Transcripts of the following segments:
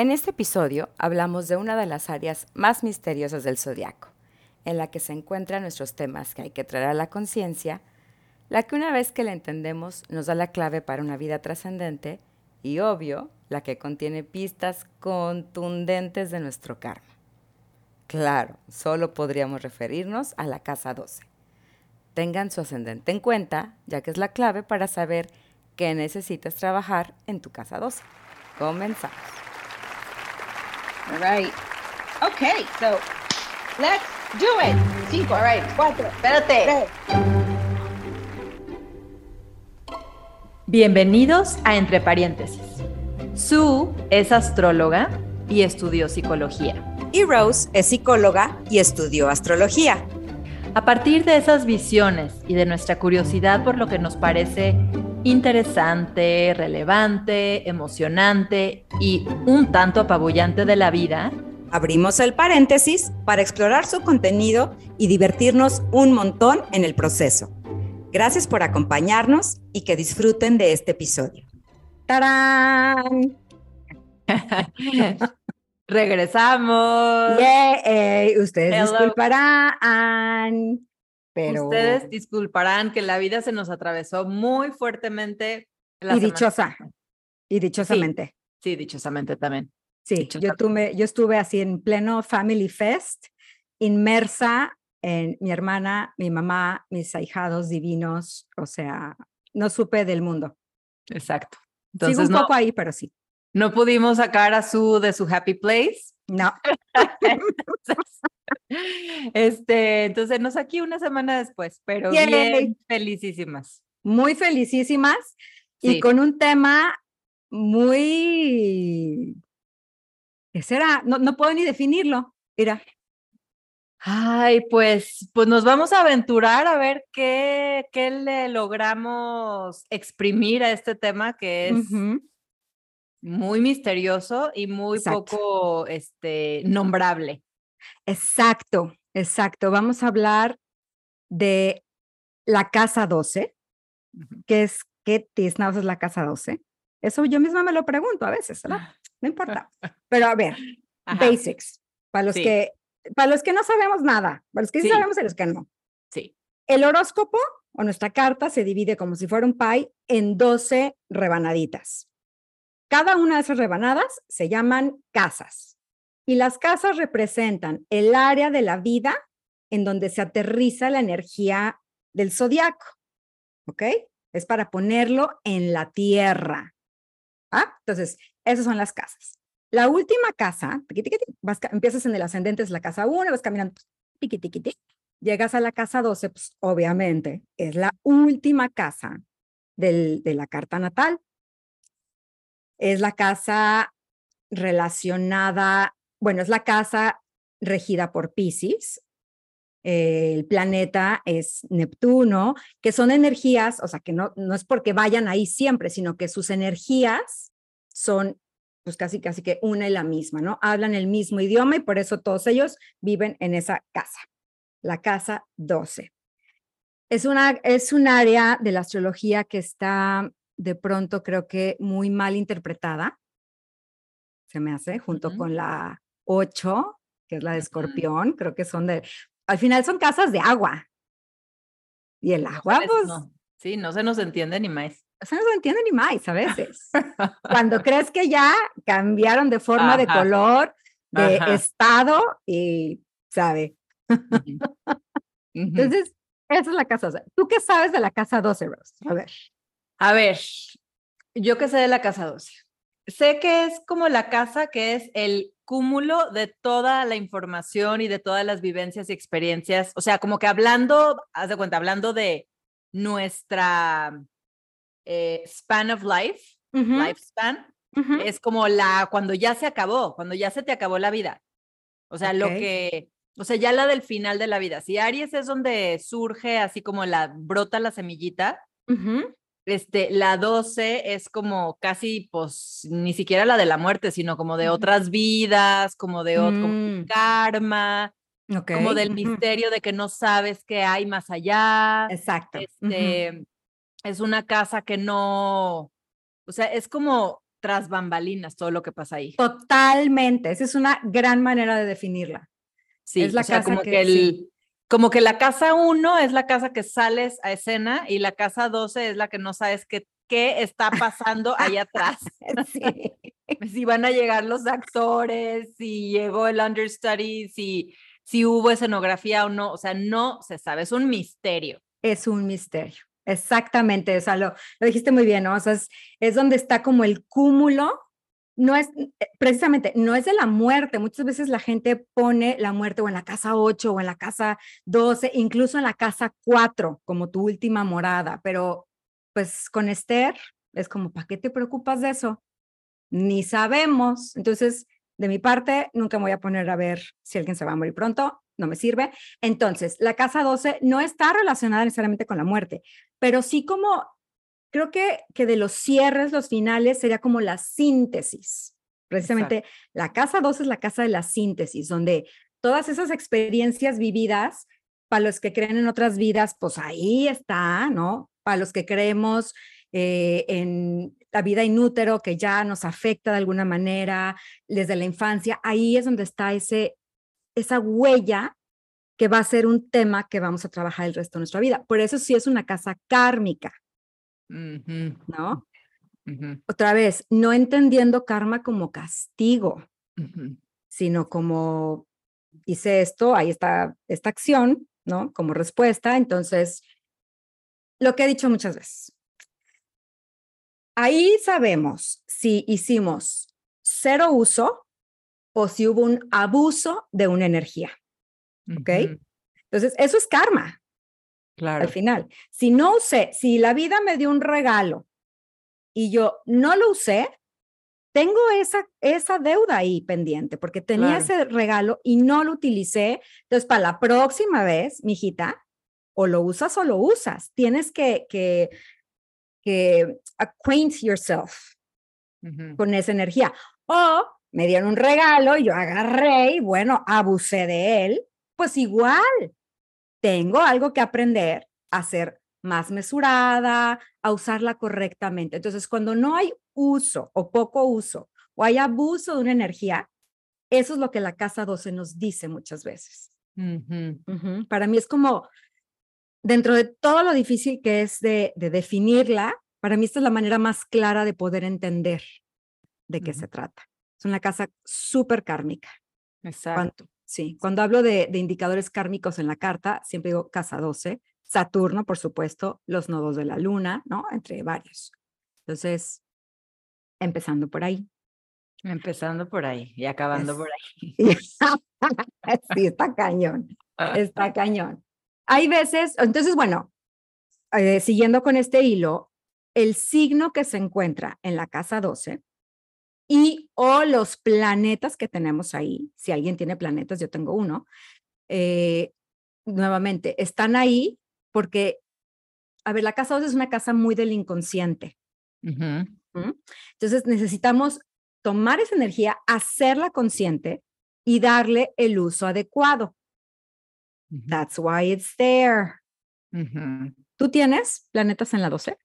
En este episodio hablamos de una de las áreas más misteriosas del zodiaco, en la que se encuentran nuestros temas que hay que traer a la conciencia, la que una vez que la entendemos nos da la clave para una vida trascendente y, obvio, la que contiene pistas contundentes de nuestro karma. Claro, solo podríamos referirnos a la casa 12. Tengan su ascendente en cuenta, ya que es la clave para saber qué necesitas trabajar en tu casa 12. Comenzamos. All right. Okay, so let's do it. Cinco, all right, cuatro, espérate. Tres. Bienvenidos a Entre Paréntesis. Sue es astróloga y estudió psicología. Y Rose es psicóloga y estudió astrología. A partir de esas visiones y de nuestra curiosidad por lo que nos parece interesante, relevante, emocionante y un tanto apabullante de la vida, abrimos el paréntesis para explorar su contenido y divertirnos un montón en el proceso. Gracias por acompañarnos y que disfruten de este episodio. ¡Tarán! Regresamos. Ustedes disculparán, pero... Ustedes disculparán que la vida se nos atravesó muy fuertemente. y dichosa. Y dichosamente. Sí, dichosamente también. Sí, yo, tuve, yo estuve así en pleno Family Fest, inmersa en mi hermana, mi mamá, mis ahijados divinos, o sea, no supe del mundo. Exacto. Entonces, Sigo un poco ahí, pero sí. No pudimos sacar a su de su happy place. No. este, entonces nos aquí una semana después, pero bien felicísimas. Muy felicísimas y con un tema muy ¿Qué será? No, no puedo ni definirlo. Mira. Ay, pues, pues nos vamos a aventurar a ver qué, qué le logramos exprimir a este tema que es muy misterioso y muy poco este, nombrable. Exacto, exacto. Vamos a hablar de la casa 12, que es, ¿qué tiznados es la casa 12? Eso yo misma me lo pregunto a veces, ¿verdad? No importa. Pero a ver, basics, para los que para los que no sabemos nada, para los que sí, sabemos y los que no. Sí. El horóscopo o nuestra carta se divide como si fuera un pie en 12 rebanaditas. Cada una de esas rebanadas se llaman casas. Y las casas representan el área de la vida en donde se aterriza la energía del zodiaco. ¿Ok? Es para ponerlo en la tierra. ¿Ah? Entonces, esas son las casas. La última casa, empiezas en el ascendente, es la casa 1, vas caminando, llegas a la casa 12, pues obviamente es la última casa del, de la carta natal. Es la casa relacionada, bueno, es la casa regida por Pisces. el planeta es Neptuno, que son energías, o sea, que no, no es porque vayan ahí siempre, sino que sus energías son pues casi, casi que una y la misma, ¿no? Hablan el mismo idioma y por eso todos ellos viven en esa casa, la casa 12. Es, una, es un área de la astrología que está de pronto creo que muy mal interpretada, se me hace, junto con la 8, que es la de escorpión, creo que son de, al final son casas de agua. Y el agua, pues... Sí, no se nos entiende ni más o sea, no se entiende ni más a veces. Cuando crees que ya cambiaron de forma, de color, de estado y, ¿sabe? Entonces, esa es la casa 12. ¿Tú qué sabes de la casa 12, Rose? A ver. A ver, yo qué sé de la casa 12. Sé que es como la casa que es el cúmulo de toda la información y de todas las vivencias y experiencias. O sea, como que hablando, haz de cuenta, hablando de nuestra eh, span of life, lifespan, es como la, cuando ya se acabó, cuando ya se te acabó la vida. O sea, lo que, o sea, ya la del final de la vida. Si Aries es donde surge así como la, brota la semillita, este, la 12 es como casi, pues, ni siquiera la de la muerte, sino como de otras vidas, como de otro mm. karma. Como del misterio de que no sabes qué hay más allá. Exacto. Este, es una casa que no, o sea, es como tras bambalinas todo lo que pasa ahí. Totalmente. Esa es una gran manera de definirla. Sí, es la o sea, casa como que- que, el, como que la casa 1 es la casa que sales a escena y la casa 12 es la que no sabes qué, qué está pasando ahí atrás. Sí. si van a llegar los actores, si llegó el understudy, si, si hubo escenografía o no, o sea, no se sabe, es un misterio. Es un misterio. Exactamente, o sea, lo, lo dijiste muy bien, ¿no? O sea, es, es donde está como el cúmulo, no es, eh, precisamente, no es de la muerte. Muchas veces la gente pone la muerte o en la casa 8 o en la casa 12, incluso en la casa 4, como tu última morada, pero pues con Esther es como, ¿para qué te preocupas de eso? Ni sabemos. Entonces, de mi parte, nunca me voy a poner a ver si alguien se va a morir pronto, no me sirve. Entonces, la casa 12 no está relacionada necesariamente con la muerte, pero sí como, creo que, que de los cierres, los finales, sería como la síntesis. Precisamente la casa 12 es la casa de la síntesis, donde todas esas experiencias vividas, para los que creen en otras vidas, pues ahí está, ¿no? Para los que creemos eh, en la vida inútero que ya nos afecta de alguna manera desde la infancia, ahí es donde está ese, esa huella que va a ser un tema que vamos a trabajar el resto de nuestra vida. Por eso sí es una casa kármica, ¿no? Otra vez, no entendiendo karma como castigo, sino como hice esto, ahí está esta acción, ¿no? Como respuesta. Entonces, lo que he dicho muchas veces, ahí sabemos si hicimos cero uso o si hubo un abuso de una energía. ¿ok? Entonces, eso es karma Claro. al final. Si no usé, si la vida me dio un regalo y yo no lo usé, tengo esa, esa deuda ahí pendiente porque tenía Claro. ese regalo y no lo utilicé. Entonces, para la próxima vez, mijita, o lo usas o lo usas. Tienes que, que, que acquaint yourself con esa energía. O me dieron un regalo y yo agarré y bueno, abusé de él, pues igual tengo algo que aprender a ser más mesurada, a usarla correctamente. Entonces, cuando no hay uso o poco uso o hay abuso de una energía, eso es lo que la casa 12 nos dice muchas veces. Para mí es como, dentro de todo lo difícil que es de, de definirla, para mí esta es la manera más clara de poder entender de qué se trata. Es una casa súper kármica. Exacto. Sí, cuando hablo de, de indicadores kármicos en la carta, siempre digo casa 12, Saturno, por supuesto, los nodos de la luna, ¿no? Entre varios. Entonces, empezando por ahí. Empezando por ahí y acabando Es- por ahí. sí, está cañón. Está cañón. Hay veces, entonces, bueno, eh, siguiendo con este hilo, el signo que se encuentra en la casa 12 y o los planetas que tenemos ahí, si alguien tiene planetas, yo tengo uno, eh, nuevamente, están ahí porque, a ver, la casa 12 es una casa muy del inconsciente. Ujú, ¿m? Entonces necesitamos tomar esa energía, hacerla consciente y darle el uso adecuado. That's why it's there. ¿Tú tienes planetas en la 12?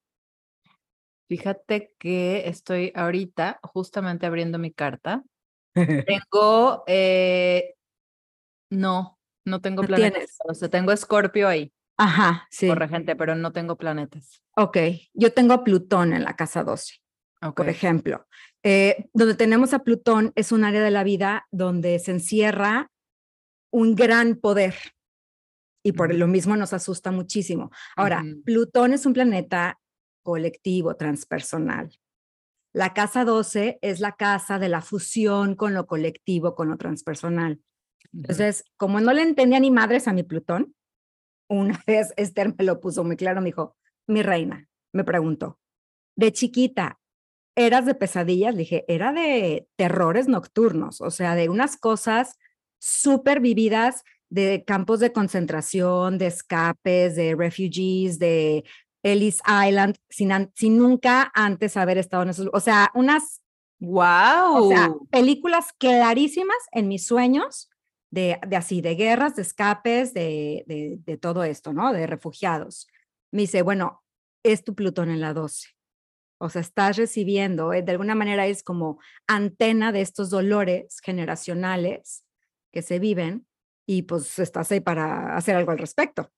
Fíjate que estoy ahorita justamente abriendo mi carta. Tengo, eh, no, no tengo No planetas. tienes. O sea, tengo Escorpio ahí, Ajá, sí. corregente, pero no tengo planetas. Ok, yo tengo a Plutón en la casa 12, Ok. por ejemplo. Eh, donde tenemos a Plutón es un área de la vida donde se encierra un gran poder y por lo mismo nos asusta muchísimo. Ahora, Ujú. Plutón es un planeta colectivo, transpersonal. La casa 12 es la casa de la fusión con lo colectivo, con lo transpersonal. Entonces, como no le entendía ni madres a mi Plutón, una vez Esther me lo puso muy claro, me dijo, mi reina, me preguntó, de chiquita, ¿eras de pesadillas? Le dije, era de terrores nocturnos, o sea, de unas cosas súper vividas de campos de concentración, de escapes, de refugees, de Ellis Island, sin, nunca antes haber estado en esos, o sea, unas ¡Wow! o sea, películas clarísimas en mis sueños de, de así, de guerras, de escapes, de, de, de todo esto, ¿no? De refugiados. Me dice, bueno, es tu Plutón en la 12. O sea, estás recibiendo, eh, de alguna manera es como antena de estos dolores generacionales que se viven y pues estás ahí para hacer algo al respecto.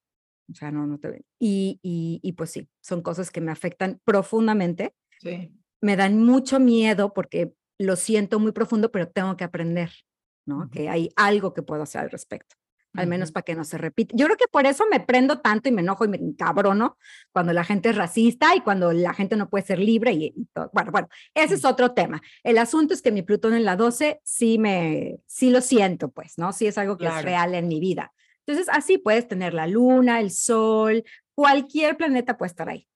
O sea, no, no te... Y, y, y pues sí, son cosas que me afectan profundamente. Sí. Me dan mucho miedo porque lo siento muy profundo, pero tengo que aprender, ¿no? Ujú. Que hay algo que puedo hacer al respecto, al menos Ujú. para que no se repita. Yo creo que por eso me prendo tanto y me enojo y me encabrono cuando la gente es racista y cuando la gente no puede ser libre y, y todo. Bueno, bueno, ese es otro tema. El asunto es que mi Plutón en la 12 sí me, sí lo siento, pues, ¿no? Sí es algo que es Claro. real en mi vida. Entonces, así puedes tener la luna, el sol, cualquier planeta puede estar ahí.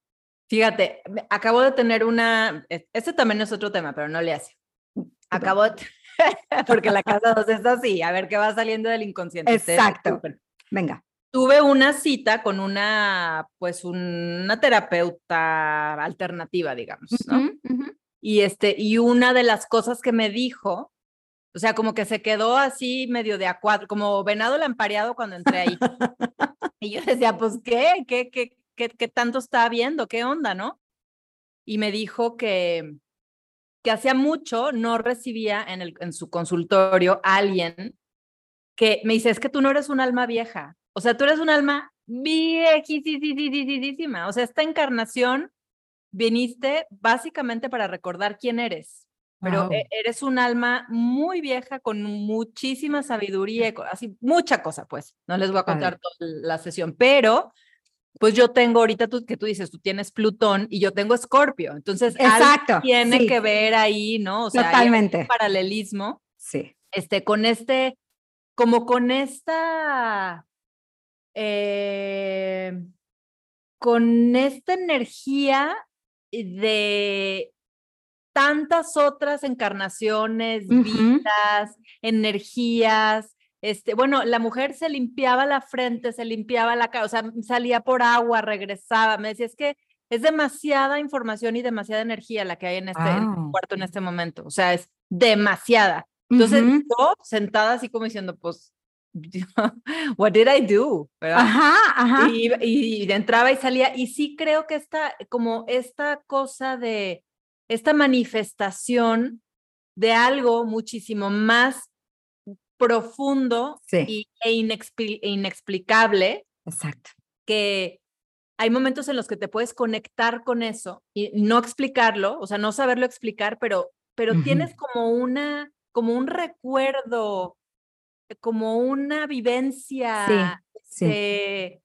Fíjate, acabo de tener una, e- este también es otro tema, pero no le hace. Acabo de, porque la casa 2 es así, a ver qué va saliendo del inconsciente. Exacto. Venga. Tuve una cita con una, pues una terapeuta alternativa, digamos, ¿no? Y este, y una de las cosas que me dijo, o sea, como que se quedó así medio de a cuatro, como venado lampareado cuando entré ahí. y yo decía, pues, ¿qué? ¿Qué, qué, qué, qué tanto está viendo? ¿Qué onda, no? Y me dijo que, que hacía mucho no recibía en, el, en su consultorio a alguien que me dice, es que tú no eres un alma vieja. O sea, tú eres un alma viejísima. O sea, esta encarnación viniste básicamente para recordar quién eres, pero e- eres un alma muy vieja con muchísima sabiduría, así mucha cosa, pues. No les voy a contar toda la sesión, pero pues yo tengo ahorita tú que tú dices, tú tienes Plutón y yo tengo Escorpio, entonces algo Exacto. tiene sí, que ver ahí, ¿no? O sea, hay un Totalmente. paralelismo Sí. este, con este, como con esta, eh, con esta energía de tantas otras encarnaciones, vidas, energías. Este, bueno, la mujer se limpiaba la frente, se limpiaba la cara, o sea, salía por agua, regresaba. Me decía, es que es demasiada información y demasiada energía la que hay en este, en cuarto en este momento. O sea, es demasiada. Entonces, yo sentada así como diciendo, pues, what did I do? ¿verdad? Ajá, ajá. Y, y- y entraba y salía. Y sí creo que esta, como esta cosa de, esta manifestación de algo muchísimo más profundo Sí. y, e, inexpli- e inexplicable Exacto. que hay momentos en los que te puedes conectar con eso y no explicarlo, o sea, no saberlo explicar, pero, pero tienes como una, como un recuerdo, como una vivencia, sí. este,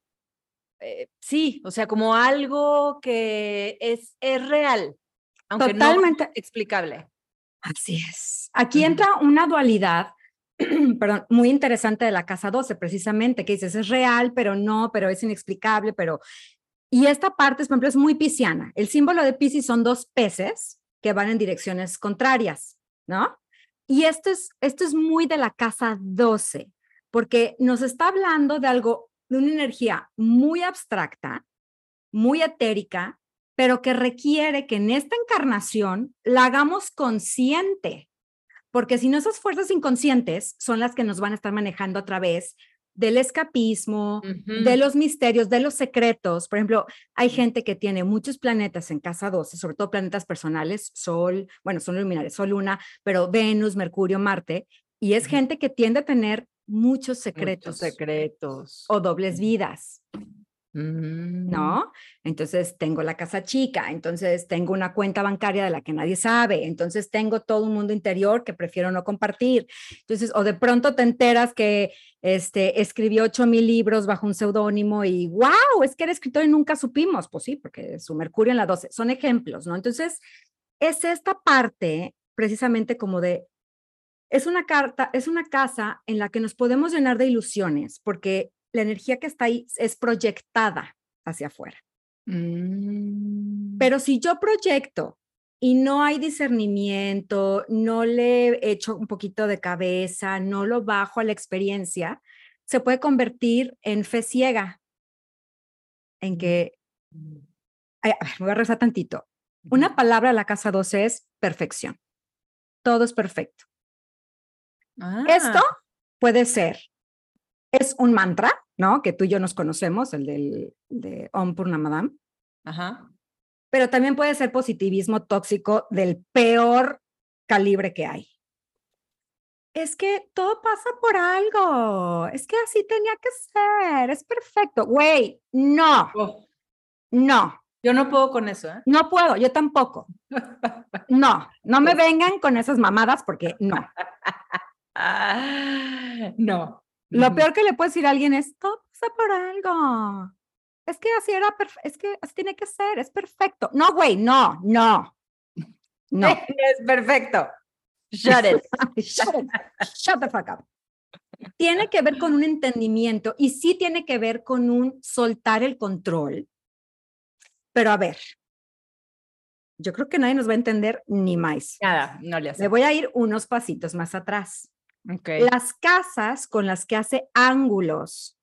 eh, sí, o sea, como algo que es, es real, aunque Totalmente. no explicable. Así es. Aquí entra una dualidad, perdón, muy interesante de la casa 12, precisamente, que dices, es real, pero no, pero es inexplicable, pero... Y esta parte, por ejemplo, es muy pisciana. El símbolo de Piscis son dos peces que van en direcciones contrarias, ¿no? Y esto es, esto es muy de la casa 12, porque nos está hablando de algo, de una energía muy abstracta, muy etérica, pero que requiere que en esta encarnación la hagamos consciente, porque si no esas fuerzas inconscientes son las que nos van a estar manejando a través del escapismo, de los misterios, de los secretos. Por ejemplo, hay gente que tiene muchos planetas en casa 12, sobre todo planetas personales, Sol, bueno, son luminares, Sol, Luna, pero Venus, Mercurio, Marte, y es gente que tiende a tener muchos secretos Muchos secretos. o dobles vidas. Mm. ¿no? Entonces tengo la casa chica, entonces tengo una cuenta bancaria de la que nadie sabe, entonces tengo todo un mundo interior que prefiero no compartir. Entonces, o de pronto te enteras que este, escribió ocho mil libros bajo un seudónimo y wow, es que era escritor y nunca supimos. Pues sí, porque su Mercurio en la 12 son ejemplos, ¿no? Entonces, es esta parte precisamente como de es una carta, es una casa en la que nos podemos llenar de ilusiones, porque la energía que está ahí es proyectada hacia afuera. Mm. Pero si yo proyecto y no hay discernimiento, no le echo un poquito de cabeza, no lo bajo a la experiencia, se puede convertir en fe ciega, en que, ay, a ver, me voy a rezar tantito. Una palabra a la casa 12 es perfección. Todo es perfecto. Esto Ah, puede ser, es un mantra, ¿no? Que tú y yo nos conocemos, el del de Om Purnamadam. Ajá. pero también puede ser positivismo tóxico del peor calibre que hay. Es que todo pasa por algo. Es que así tenía que ser. Es perfecto. Güey, no. Oh, No, yo no puedo con eso, ¿eh? no puedo. Yo tampoco. No, no me vengan con esas mamadas porque no. No. Lo peor que le puedes decir a alguien es, todo pasa por algo. Es que así era, es que así tiene que ser, es perfecto. No, güey, no, no. No. Es perfecto. Shut it. shut, it. Shut the fuck up. Tiene que ver con un entendimiento y sí tiene que ver con un soltar el control. Pero a ver, yo creo que nadie nos va a entender ni más. Nada, no le hace. Le voy a ir unos pasitos más atrás. Las casas con las que hace ángulos,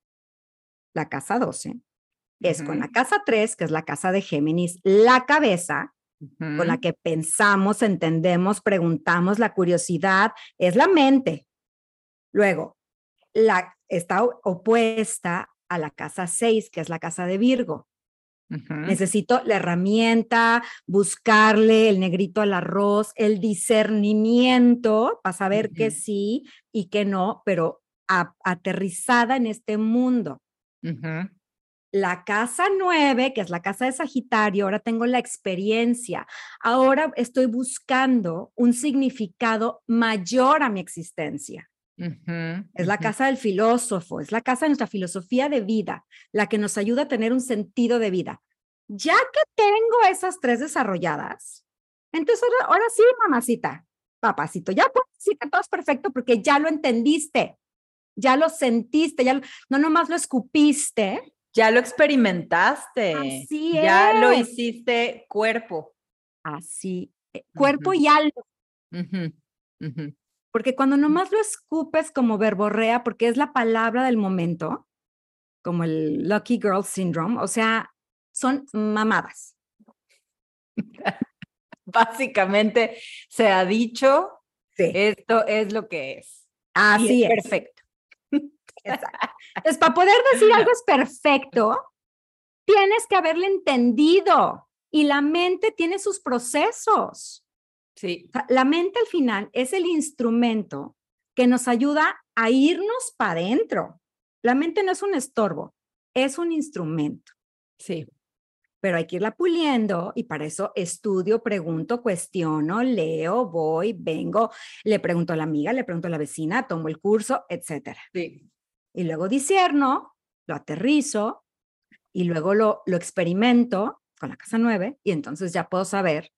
la casa 12, es con la casa 3, que es la casa de Géminis, la cabeza, con la que pensamos, entendemos, preguntamos, la curiosidad, es la mente. Luego, la, está opuesta a la casa 6, que es la casa de Virgo. Necesito la herramienta, buscarle el negrito al arroz, el discernimiento para saber Ujú. sí y qué no, pero a- aterrizada en este mundo. La casa 9, que es la casa de Sagitario, ahora tengo la experiencia. Ahora estoy buscando un significado mayor a mi existencia. Es la casa del filósofo, es la casa de nuestra filosofía de vida, la que nos ayuda a tener un sentido de vida. Ya que tengo esas tres desarrolladas, entonces ahora, ahora sí, mamacita, papacito, ya decir que todo es perfecto porque ya lo entendiste, ya lo sentiste, ya lo- no nomás lo escupiste. Ya lo experimentaste. Así Ya lo hiciste cuerpo. Así, eh, cuerpo y alma. Porque cuando nomás lo escupes como verborrea, porque es la palabra del momento, como el Lucky Girl Syndrome, o sea, son mamadas. Básicamente se ha dicho, Sí, esto es lo que es. Así es. Perfecto. exacto. Entonces, para poder decir algo es perfecto, tienes que haberle entendido y la mente tiene sus procesos. Sí. La mente al final es el instrumento que nos ayuda a irnos para adentro. La mente no es un estorbo, es un instrumento. Sí. pero hay que irla puliendo y para eso estudio, pregunto, cuestiono, leo, voy, vengo, le pregunto a la amiga, le pregunto a la vecina, tomo el curso, etcétera. Sí. Y luego disierno, lo aterrizo y luego lo, lo experimento con la casa 9 y entonces ya puedo saber,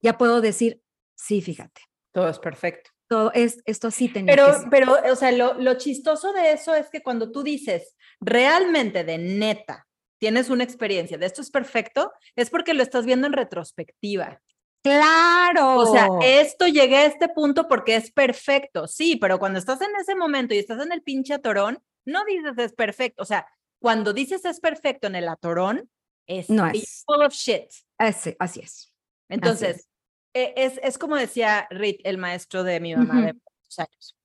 ya puedo decir, sí, fíjate, Todo es perfecto. todo es, esto sí tenía que Pero, ser. pero, o sea, lo, lo chistoso de eso es que cuando tú dices realmente de neta tienes una experiencia de esto es perfecto, es porque lo estás viendo en retrospectiva. Claro. O sea, esto llegué a este punto porque es perfecto, sí, pero cuando estás en ese momento y estás en el pinche atorón, no dices es perfecto. O sea, cuando dices es perfecto en el atorón, es, No es. full of shit. Así, así es. Entonces, es, es como decía Rit, el maestro de mi mamá de Ujú. muchos años.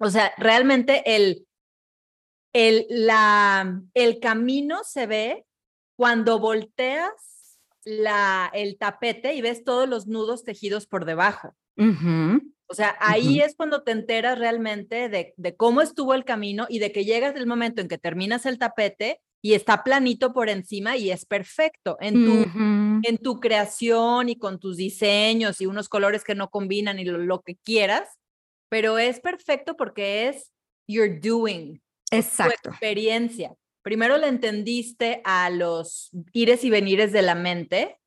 O sea, realmente el, el, la, el camino se ve cuando volteas la, el tapete y ves todos los nudos tejidos por debajo. Ujú. O sea, ahí Ujú. es cuando te enteras realmente de, de cómo estuvo el camino y de que llegas del momento en que terminas el tapete y está planito por encima y es perfecto en tu. En tu creación y con tus diseños y unos colores que no combinan y lo, lo que quieras, pero es perfecto porque es your doing, tu Exacto. experiencia. Primero le entendiste a los ires y venires de la mente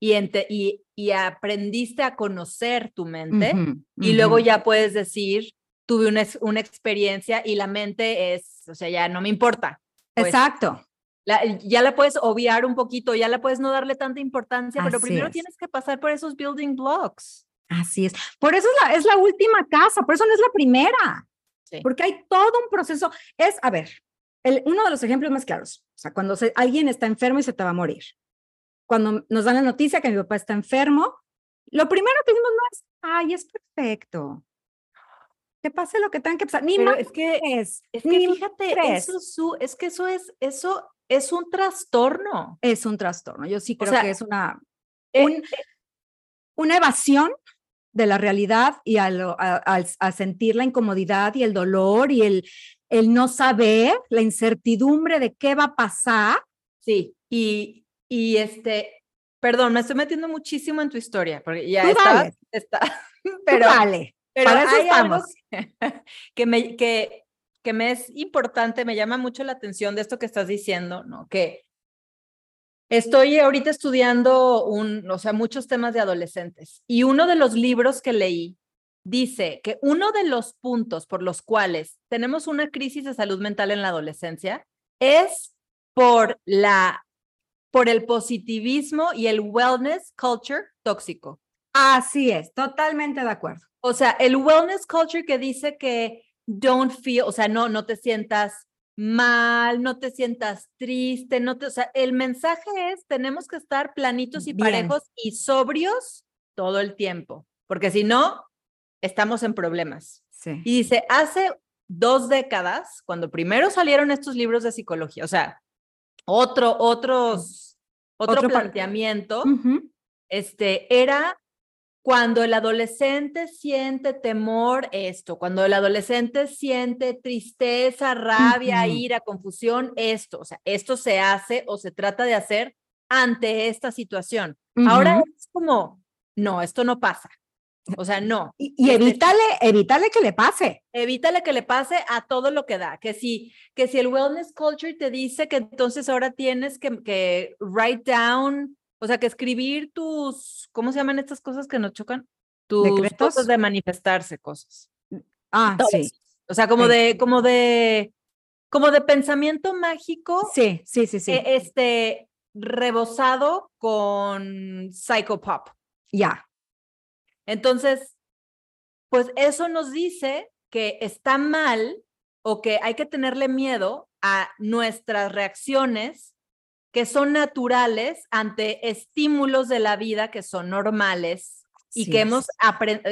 y, ente- y, y aprendiste a conocer tu mente y luego ya puedes decir, tuve una, una experiencia y la mente es, o sea, ya no me importa. pues, Exacto. La- ya la puedes obviar un poquito, ya la puedes no darle tanta importancia, pero primero es. tienes que pasar por esos building blocks. Así es. Por eso es la, es la última casa, por eso no es la primera, Sí. porque hay todo un proceso. Es, a ver, el- uno de los ejemplos más claros, o sea, cuando se- alguien está enfermo y se te va a morir. Cuando nos dan la noticia que mi papá está enfermo, lo primero que decimos no es, ay, es perfecto. Que pase lo que tenga que pasar. Ni Pero más es que, es, es que ni fíjate, eso, su, es que eso es, eso es un trastorno. es un trastorno. Yo sí O creo sea, que es una un- una evasión de la realidad y al, a, al- a sentir la incomodidad y el dolor y el, el no saber, la incertidumbre de qué va a pasar. Sí, y, y este, perdón, me estoy metiendo muchísimo en tu historia, porque ya está, está, pero, pero para eso hay algo estamos. que, que me, que, que me es importante, me llama mucho la atención de esto que estás diciendo, ¿no? Que estoy ahorita estudiando un, o sea, muchos temas de adolescentes y uno de los libros que leí dice que uno de los puntos por los cuales tenemos una crisis de salud mental en la adolescencia es por la por el positivismo y el wellness culture tóxico. Así es, totalmente de acuerdo. O sea, el wellness culture que dice que don't feel, o sea, no, no te sientas mal, no te sientas triste, no te, o sea, el mensaje es tenemos que estar planitos y Bien. parejos y sobrios todo el tiempo, porque si no, estamos en problemas. Sí. Y dice, hace dos décadas, cuando primero salieron estos libros de psicología, o sea, otro, otros, otro, planteamiento, este, era cuando el adolescente siente temor, esto, cuando el adolescente siente tristeza, rabia, Ujú. ira, confusión, esto, o sea, esto se hace o se trata de hacer ante esta situación. Ahora Ujú. es como, no, esto no pasa. O sea, no. Y, y este- evítale, evítale que le pase. Evítale que le pase a todo lo que da. Que si, que si el wellness culture te dice que entonces ahora tienes que, que write down, o sea, que escribir tus, ¿cómo se llaman estas cosas que nos chocan? Tus ¿Decretos? cosas de manifestarse, cosas. Ah, Todo sí. O sea, como Sí. de, como de, como de pensamiento mágico, Sí, sí, sí, sí. eh, este, rebosado con psychopop. ya. Entonces, pues eso nos dice que está mal o que hay que tenerle miedo a nuestras reacciones que son naturales ante estímulos de la vida que son normales y que hemos,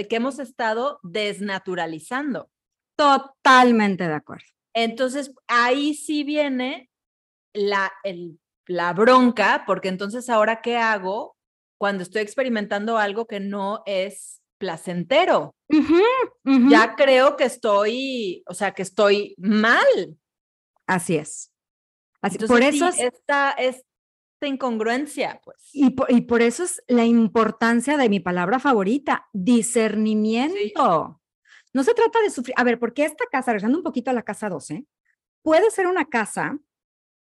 que hemos estado desnaturalizando. Totalmente de acuerdo. Entonces, ahí sí viene la, el- la bronca, porque entonces ahora, ¿qué hago cuando estoy experimentando algo que no es placentero? Ya creo que estoy, o sea, que estoy mal. Así es. Así, Entonces, por sí, eso es, esta, esta incongruencia, pues. y por, y por eso es la importancia de mi palabra favorita, discernimiento. No se trata de sufrir. A ver, porque esta casa, regresando un poquito a la casa 12, puede ser una casa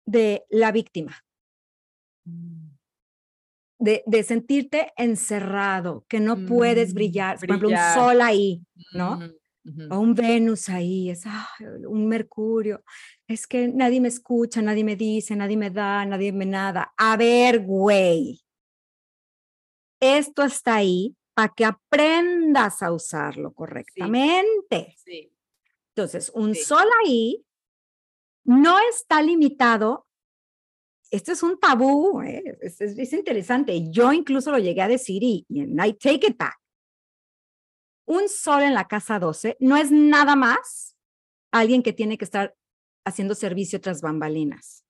de la víctima, de, de sentirte encerrado, que no puedes Mm, brillar. Por ejemplo, un brillar. sol ahí, ¿no? O un Venus ahí, es un Mercurio. Es que nadie me escucha, nadie me dice, nadie me da, nadie me nada. A ver, güey. Esto está ahí para que aprendas a usarlo correctamente. Sí. Entonces, un Sí. sol ahí no está limitado. Esto es un tabú, ¿eh? es, es- es interesante. Yo incluso lo llegué a decir y, y I take it back. Un sol en la casa 12 no es nada más alguien que tiene que estar haciendo servicio tras bambalinas.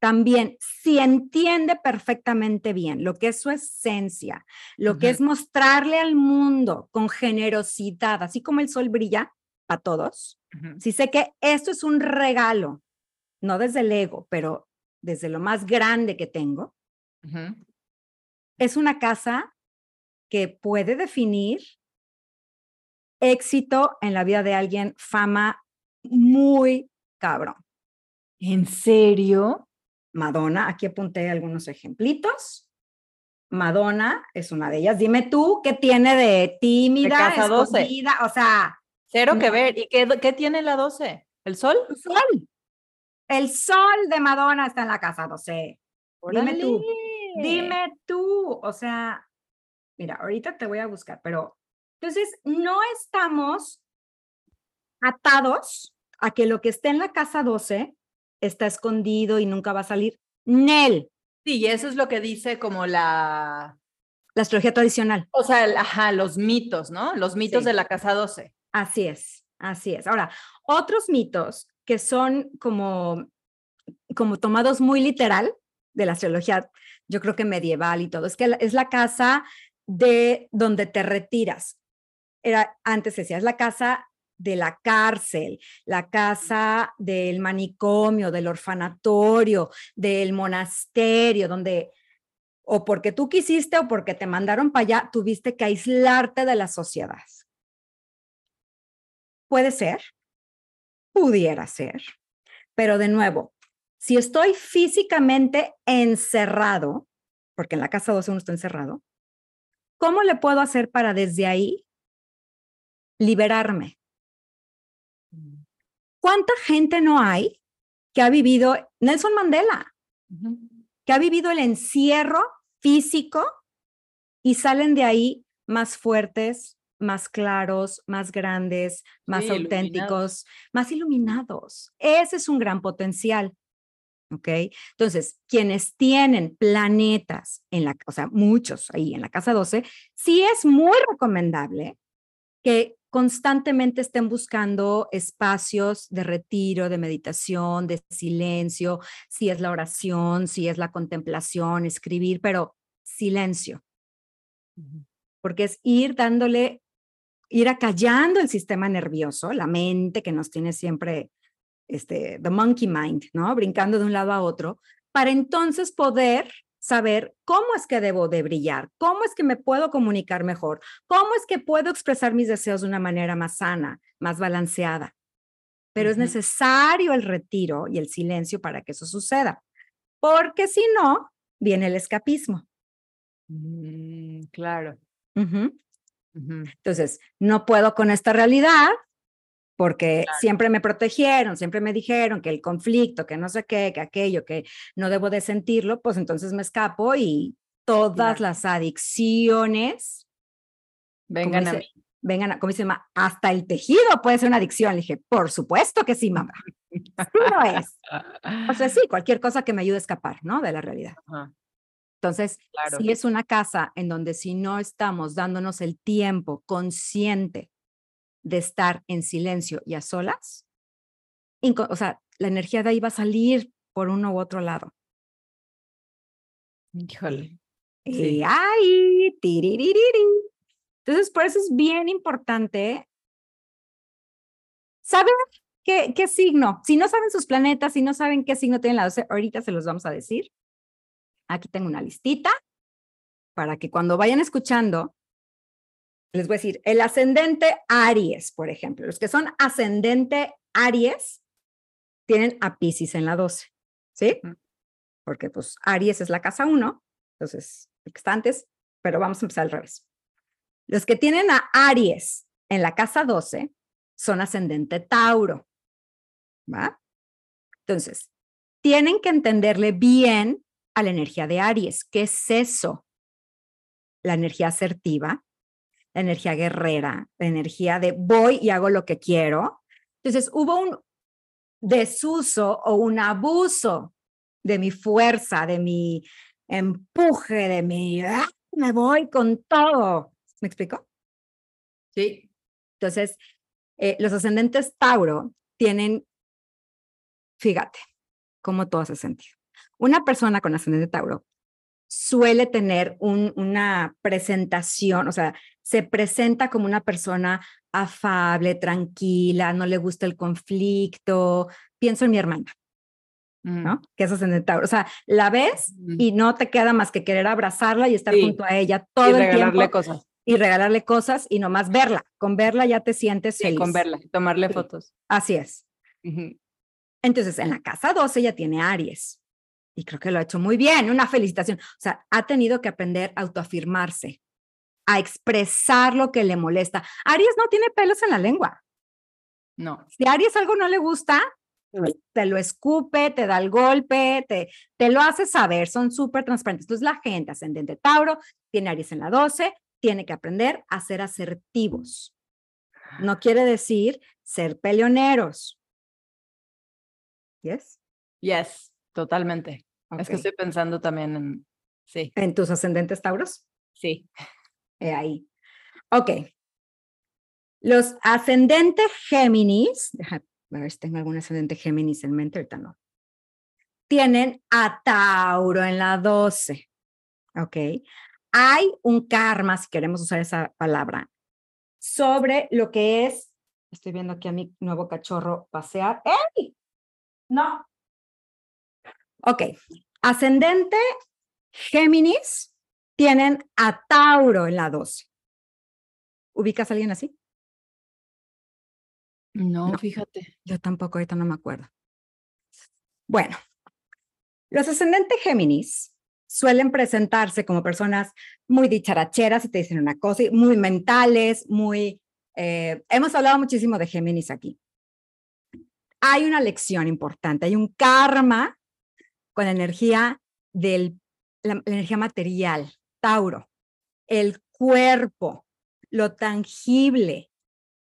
También, si entiende perfectamente bien lo que es su esencia, lo que es mostrarle al mundo con generosidad, así como el sol brilla para todos, si sé que esto es un regalo, no desde el ego, pero desde lo más grande que tengo, es una casa que puede definir éxito en la vida de alguien, fama muy cabrón. ¿En serio? Madonna, aquí apunté algunos ejemplitos. Madonna es una de ellas. Dime tú qué tiene de tímida, casa 12. escondida, o sea, Cero que ver. ¿Y qué, qué tiene la 12? ¿El sol? el sol. El sol de Madonna está en la casa 12. Dime tú. Dime tú, o sea, mira, ahorita te voy a buscar, pero entonces no estamos atados a que lo que esté en la casa 12 está escondido y nunca va a salir. Nel, Sí, y eso es lo que dice como la, la astrología tradicional. o sea, el- ajá, los mitos, ¿no? Los mitos Sí. de la casa 12. Así es, así es. Ahora, otros mitos que son como, como tomados muy literal, de la astrología, yo creo que medieval y todo, es que es la casa de donde te retiras. Era, antes decía, es la casa de la cárcel, la casa del manicomio, del orfanatorio, del monasterio, donde o porque tú quisiste o porque te mandaron para allá, tuviste que aislarte de la sociedad. Puede ser, pudiera ser, pero de nuevo, si estoy físicamente encerrado, porque en la casa 12 uno está encerrado, ¿cómo le puedo hacer para desde ahí liberarme? ¿Cuánta gente no hay que ha vivido Nelson Mandela? Que ha vivido el encierro físico y salen de ahí más fuertes, más claros, más grandes, más auténticos, más iluminados. Ese es un gran potencial. ¿Ok? Entonces, quienes tienen planetas en la, o sea, muchos ahí en la casa 12, sí es muy recomendable que constantemente estén buscando espacios de retiro, de meditación, de silencio, si es la oración, si es la contemplación, escribir, pero silencio. Porque es ir dándole, ir acallando el sistema nervioso, la mente que nos tiene siempre, este, the monkey mind, ¿no? Brincando de un lado a otro, para entonces poder saber cómo es que debo de brillar, cómo es que me puedo comunicar mejor, cómo es que puedo expresar mis deseos de una manera más sana, más balanceada. Pero es necesario el retiro y el silencio para que eso suceda, porque si no, viene el escapismo. Mm, claro. Entonces, no puedo con esta realidad, porque siempre me protegieron, siempre me dijeron que el conflicto, que no sé qué, que aquello, que no debo de sentirlo, pues entonces me escapo y todas las adicciones vengan a mí. Vengan, a, como dice mamá, hasta el tejido puede ser una adicción. Le dije, por supuesto que sí, mamá. Sí lo es. O sea, sí, cualquier cosa que me ayude a escapar, ¿no? De la realidad. Entonces, si es una casa en donde si no estamos dándonos el tiempo consciente de estar en silencio y a solas, o sea, la energía de ahí va a salir por uno u otro lado. Híjole. Y ay, Entonces, por eso es bien importante saber qué, qué signo. Si no saben sus planetas, si no saben qué signo tienen la 12, ahorita se los vamos a decir. Aquí tengo una listita para que cuando vayan escuchando les voy a decir, el ascendente Aries, por ejemplo, los que son ascendente Aries tienen a Pisces en la 12, ¿sí? Porque pues Aries es la casa 1, entonces el que está antes, pero vamos a empezar al revés. Los que tienen a Aries en la casa 12 son ascendente Tauro, ¿va? Entonces, tienen que entenderle bien a la energía de Aries. ¿Qué es eso? La energía asertiva, la energía guerrera, la energía de voy y hago lo que quiero. Entonces hubo un desuso o un abuso de mi fuerza, de mi empuje, de mi, ¡ah! me voy con todo. ¿Me explico? Sí. Entonces, eh, los ascendentes Tauro tienen, fíjate, cómo todo hace sentido. Una persona con ascendente Tauro suele tener una presentación, o sea, se presenta como una persona afable, tranquila, no le gusta el conflicto. Pienso en mi hermana, ¿no? Mm. Que es ascendente Tauro. O sea, la ves y no te queda más que querer abrazarla y estar junto a ella todo el tiempo. regalarle cosas. Y regalarle cosas y nomás verla. Con verla ya te sientes sí, con verla, tomarle fotos. Así es. Entonces, en la casa 12 ya tiene Aries y creo que lo ha hecho muy bien, una felicitación. O sea, ha tenido que aprender a autoafirmarse, a expresar lo que le molesta. Aries no tiene pelos en la lengua. No. Si a Aries algo no le gusta, te lo escupe, te da el golpe, te, te lo hace saber, son súper transparentes. Entonces la gente ascendente Tauro tiene Aries en la 12, tiene que aprender a ser asertivos. No quiere decir ser peleoneros. ¿Yes? Yes, totalmente. Es que estoy pensando también en, sí. ¿En tus ascendentes Tauros? Sí. ahí. Ok. Los ascendentes Géminis, a ver si tengo algún ascendente Géminis en mente, ahorita no. tienen a Tauro en la 12. ¿Ok? Hay un karma, si queremos usar esa palabra, sobre lo que es, estoy viendo aquí a mi nuevo cachorro pasear. ¡Ey! No. Ok, ascendente Géminis tienen a Tauro en la 12. ¿Ubicas a alguien así? No, No. fíjate. Yo tampoco, ahorita no me acuerdo. Bueno, los ascendentes Géminis suelen presentarse como personas muy dicharacheras y te dicen una cosa, muy mentales, muy... eh, hemos hablado muchísimo de Géminis aquí. Hay una lección importante, hay un karma con la energía del, la, la energía material, Tauro, el cuerpo, lo tangible,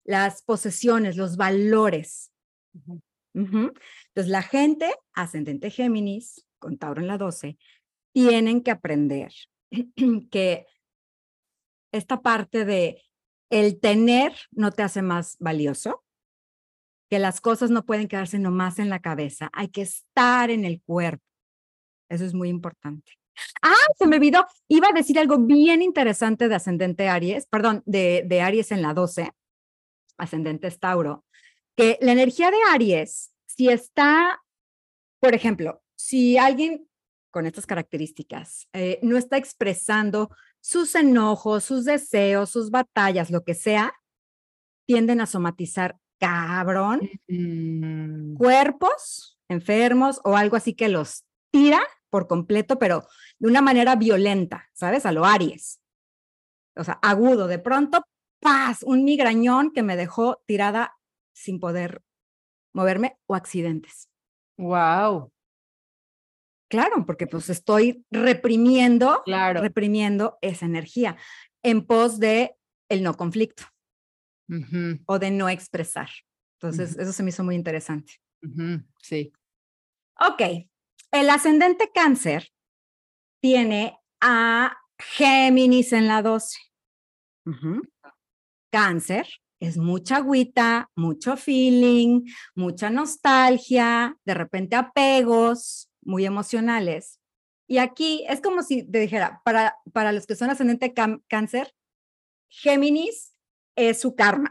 las posesiones, los valores. Entonces, la gente ascendente Géminis, con Tauro en la 12, tienen que aprender que esta parte de el tener no te hace más valioso, que las cosas no pueden quedarse nomás en la cabeza, hay que estar en el cuerpo. Eso es muy importante. Ah, se me olvidó, iba a decir algo bien interesante de ascendente Aries, perdón, de, de Aries en la 12, ascendente es Tauro, que la energía de Aries, si está, por ejemplo, si alguien con estas características eh, no está expresando sus enojos, sus deseos, sus batallas, lo que sea, tienden a somatizar cabrón Mm, cuerpos enfermos o algo así que los tira por completo, pero de una manera violenta, ¿sabes? A lo Aries. O sea, agudo, de pronto, paz, un migrañón que me dejó tirada sin poder moverme o accidentes. Wow, Claro, porque pues estoy reprimiendo, claro. reprimiendo esa energía en pos de el no conflicto o de no expresar. Entonces, eso se me hizo muy interesante. Sí. Ok, el ascendente cáncer tiene a Géminis en la 12. Ujú. Cáncer es mucha agüita, mucho feeling, mucha nostalgia, de repente apegos muy emocionales. Y aquí es como si te dijera, para, para los que son ascendente cán- cáncer, Géminis es su karma.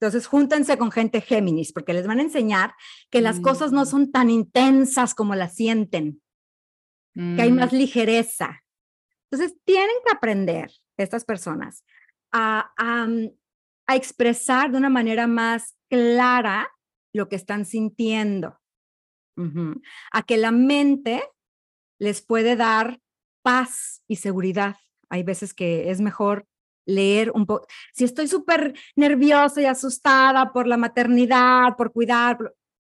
Entonces, júntense con gente Géminis, porque les van a enseñar que las cosas no Mm. son tan intensas como las sienten, que hay Mm, más ligereza. Entonces, tienen que aprender estas personas a, a, mm, a expresar de una manera más clara lo que están sintiendo, a que la mente les puede dar paz y seguridad. Hay veces que es mejor leer un poco. Si estoy súper nerviosa y asustada por la maternidad, por cuidar,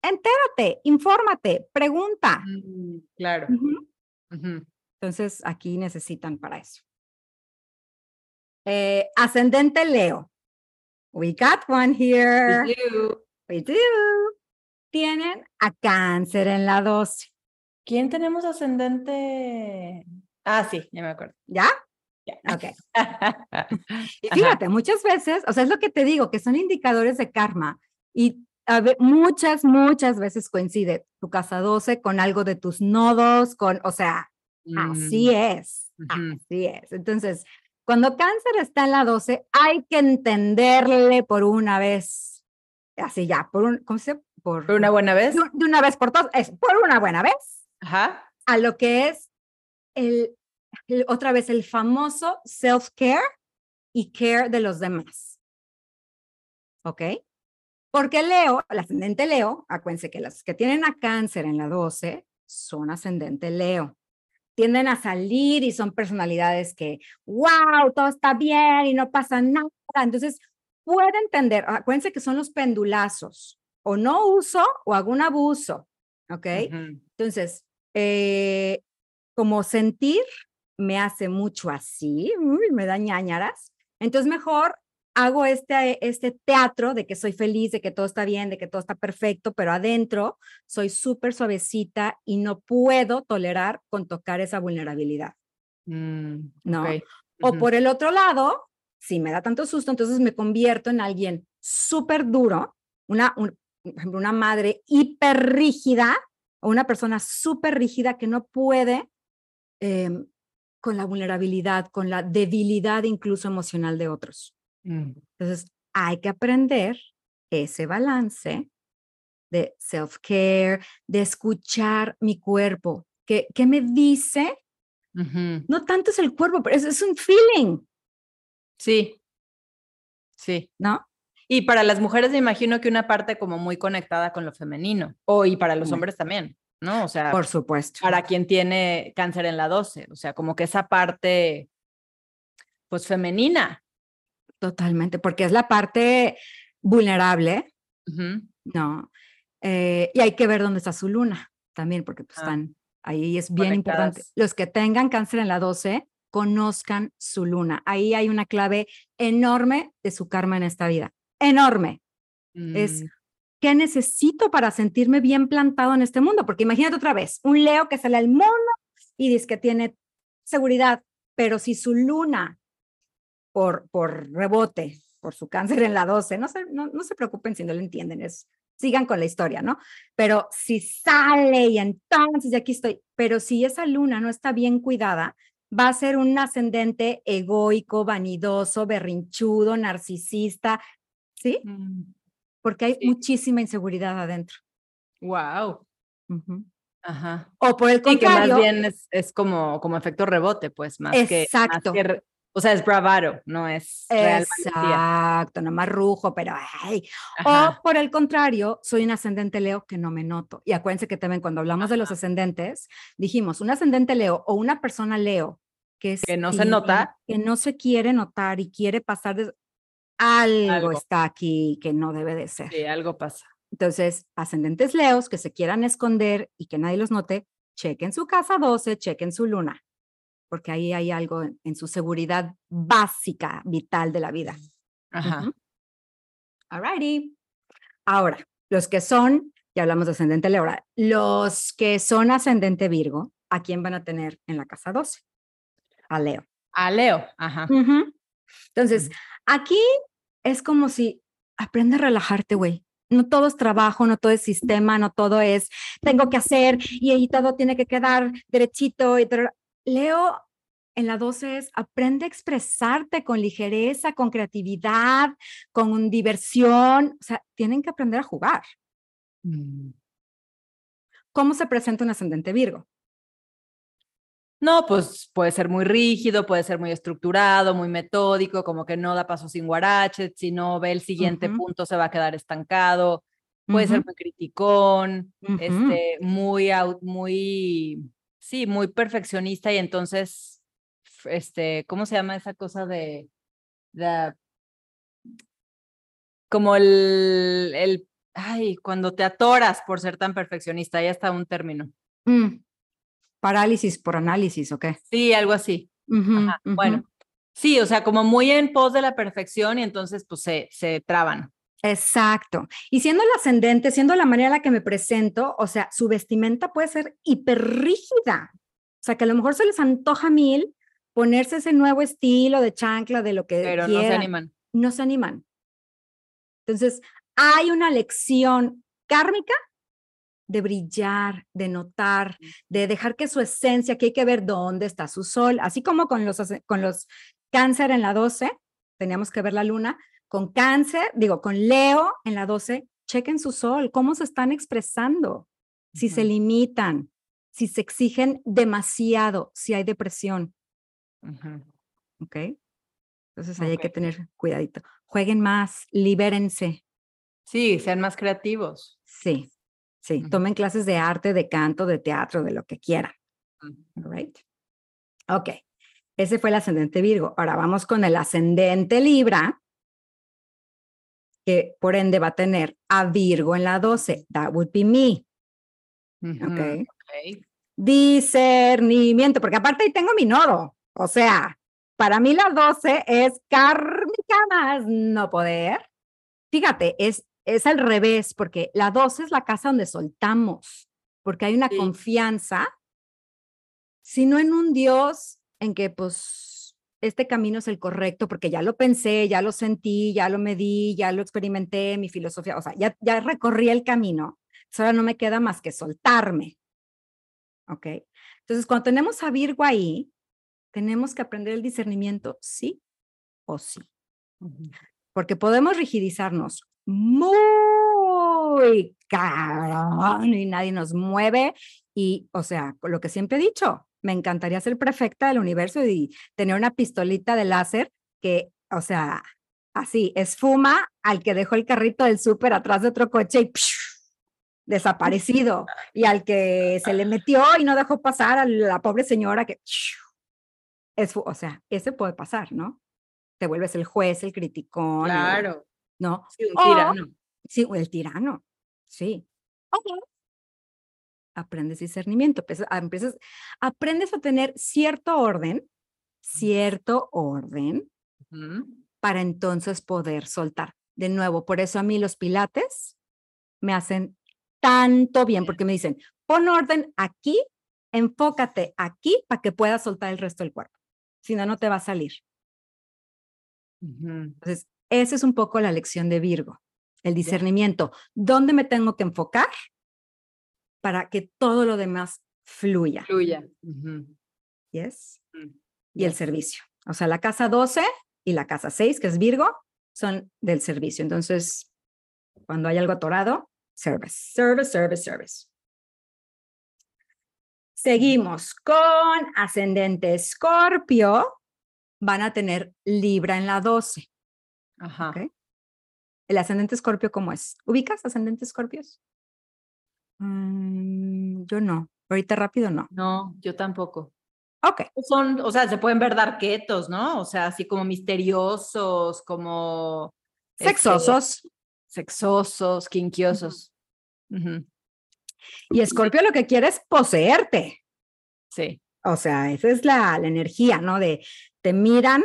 entérate, infórmate, pregunta. mm, Claro. Entonces, aquí necesitan para eso. Eh, ascendente Leo. We got one here. We do. We do. Tienen a cáncer en la 12. ¿Quién tenemos ascendente? Ah, sí, ya me acuerdo. ¿Ya? Ya. Ok. Y fíjate, muchas veces, o sea, es lo que te digo, que son indicadores de karma. Y a muchas, muchas veces coincide tu casa 12 con algo de tus nodos, con, o sea, así es, así es. Entonces, cuando cáncer está en la 12, hay que entenderle por una vez, así ya, por un, ¿cómo se? Por, ¿Por una buena vez? de, un- de una vez por todas, es por una buena vez, Ajá. a lo que es el- otra vez el famoso self-care y care de los demás. ¿Ok? Porque Leo, el ascendente Leo, acuérdense que los que tienen a cáncer en la 12 son ascendente Leo. Tienden a salir y son personalidades que, wow, todo está bien y no pasa nada. Entonces, puede entender, acuérdense que son los pendulazos, o no uso o hago un abuso, ¿ok? Ujú. Entonces, eh, como sentir me hace mucho así, uy, me da ñañaras. Entonces, mejor hago este, este teatro de que soy feliz, de que todo está bien, de que todo está perfecto, pero adentro soy súper suavecita y no puedo tolerar con tocar esa vulnerabilidad. Mm, No. O por el otro lado, si me da tanto susto, entonces me convierto en alguien súper duro, una, un- por ejemplo, una madre hiper rígida o una persona súper rígida que no puede em, con la vulnerabilidad, con la debilidad incluso emocional de otros. Mm. Entonces, hay que aprender ese balance de self-care, de escuchar mi cuerpo. ¿Qué, qué me dice? No tanto es el cuerpo, pero es, es un feeling, Sí, sí. ¿no? Y para las mujeres me imagino que una parte como muy conectada con lo femenino, o y para los hombres también, ¿no? O sea, Por supuesto. para quien tiene cáncer en la 12, o sea, como que esa parte, pues femenina. Totalmente, porque es la parte vulnerable. ¿no? Eh, y hay que ver dónde está su luna también, porque pues, Ah. están ahí, es bien importante. Los que tengan cáncer en la 12, conozcan su luna. Ahí hay una clave enorme de su karma en esta vida. Enorme. Es Mm, ¿qué necesito para sentirme bien plantado en este mundo? Porque imagínate otra vez, un Leo que sale al mundo y dice que tiene seguridad, pero si su luna, por, por rebote, por su cáncer en la 12, no se, no, no se preocupen si no lo entienden, es, sigan con la historia, ¿no? Pero si sale y entonces, y aquí estoy, pero si esa luna no está bien cuidada, va a ser un ascendente egoico, vanidoso, berrinchudo, narcisista, ¿sí? mm, Porque hay Sí. muchísima inseguridad adentro. Wow. Ujú. Ajá. O por el Sí, que contrario, más bien es, es como, como efecto rebote, pues, más que, Exacto. que re- o sea, es bravado, no es real exacto, nomás rujo, pero ay. Ajá. O por el contrario, soy un ascendente Leo que no me noto. Y acuérdense que también cuando hablamos de los ascendentes, dijimos, un ascendente Leo o una persona Leo que es Que no se nota. que no se quiere notar y quiere pasar de algo, Algo. está aquí que no debe de ser. Sí, algo pasa. Entonces, ascendentes leos que se quieran esconder y que nadie los note, chequen su casa 12, chequen su luna, porque ahí hay algo en, en su seguridad básica, vital de la vida. Ajá. Ujú. Alrighty. Ahora, los que son, ya hablamos de ascendente Leo, los que son ascendente Virgo, ¿a quién van a tener en la casa 12? A Leo. A Leo. Ajá. Entonces, aquí es como si aprende a relajarte, güey. No todo es trabajo, no todo es sistema, no todo es tengo que hacer y ahí todo tiene que quedar derechito. Y Leo en la 12 es aprende a expresarte con ligereza, con creatividad, con diversión. O sea, tienen que aprender a jugar. Mm. ¿Cómo se presenta un ascendente Virgo? No, pues puede ser muy rígido, puede ser muy estructurado, muy metódico, como que no da paso sin guarache, si no ve el siguiente punto se va a quedar estancado, puede ser muy criticón, este, muy, muy, sí, muy perfeccionista y entonces, este, ¿cómo se llama esa cosa de, de como el, el, ay, cuando te atoras por ser tan perfeccionista, ya está un término. Mm, Parálisis por análisis, ¿o qué? Sí, algo así. Ajá. Bueno, sí, o sea, como muy en pos de la perfección y entonces pues se, se traban. Exacto. Y siendo el ascendente, siendo la manera en la que me presento, o sea, su vestimenta puede ser hiperrígida. O sea, que a lo mejor se les antoja mil ponerse ese nuevo estilo de chancla, de lo que Pero no se animan. No se animan. Entonces, hay una lección kármica de brillar, de notar, de dejar que su esencia, que hay que ver dónde está su sol, así como con los, con los cáncer en la 12, teníamos que ver la luna, con cáncer, digo, con Leo en la 12, chequen su sol, cómo se están expresando, si se limitan, si se exigen demasiado, si hay depresión, Ujú. ¿ok? Entonces ahí hay que tener cuidadito. Jueguen más, libérense. Sí, sean más creativos. Sí, sí, tomen clases de arte, de canto, de teatro, de lo que quieran. All right? Ok, ese fue el ascendente Virgo. Ahora vamos con el ascendente Libra, que por ende va a tener a Virgo en la 12. That would be me. Ujú, Ok. ok. Discernimiento, porque aparte ahí tengo mi nodo. O sea, para mí la 12 es kármica más no poder. Fíjate, es, es al revés, porque la 12 es la casa donde soltamos, porque hay una Sí. confianza, sino en un Dios en que pues este camino es el correcto, porque ya lo pensé, ya lo sentí, ya lo medí, ya lo experimenté, mi filosofía, o sea, ya, ya recorrí el camino. ahora no me queda más que soltarme. ¿Ok? Entonces, cuando tenemos a Virgo ahí, tenemos que aprender el discernimiento, sí o sí. Porque podemos rigidizarnos muy caro y nadie nos mueve. Y, o sea, lo que siempre he dicho, me encantaría ser perfecta del universo y tener una pistolita de láser que, o sea, así, esfuma al que dejó el carrito del súper atrás de otro coche y desaparecido. Y al que se le metió y no dejó pasar a la pobre señora que, es, o sea, ese puede pasar, ¿no? Te vuelves el juez, el criticón. Claro. ¿No? Sí, un tirano. Sí, el tirano. Sí. Aprendes discernimiento, empiezas, aprendes a tener cierto orden, cierto orden, para entonces poder soltar. De nuevo, por eso a mí los pilates me hacen tanto bien, porque me dicen, pon orden aquí, enfócate aquí para que puedas soltar el resto del cuerpo. Si no, no te va a salir. Entonces, esa es un poco la lección de Virgo, el discernimiento. ¿Dónde me tengo que enfocar para que todo lo demás fluya? Fluya. Yes. Mm, y el servicio. O sea, la casa 12 y la casa 6, que es Virgo, son del servicio. Entonces, cuando hay algo atorado, service, service, service, service. Seguimos con ascendente Escorpio. Van a tener Libra en la 12. Ajá. ¿El ascendente Escorpio cómo es? ¿Ubicas ascendente Escorpios? Mm, yo no. Ahorita rápido no. No, yo tampoco. Ok. Son, o sea, se pueden ver darquetos, ¿no? O sea, así como misteriosos, como... Este, sexosos. sexosos, quinquiosos. Y Escorpio lo que quiere es poseerte. Sí. O sea, esa es la, la energía, ¿no? De te miran,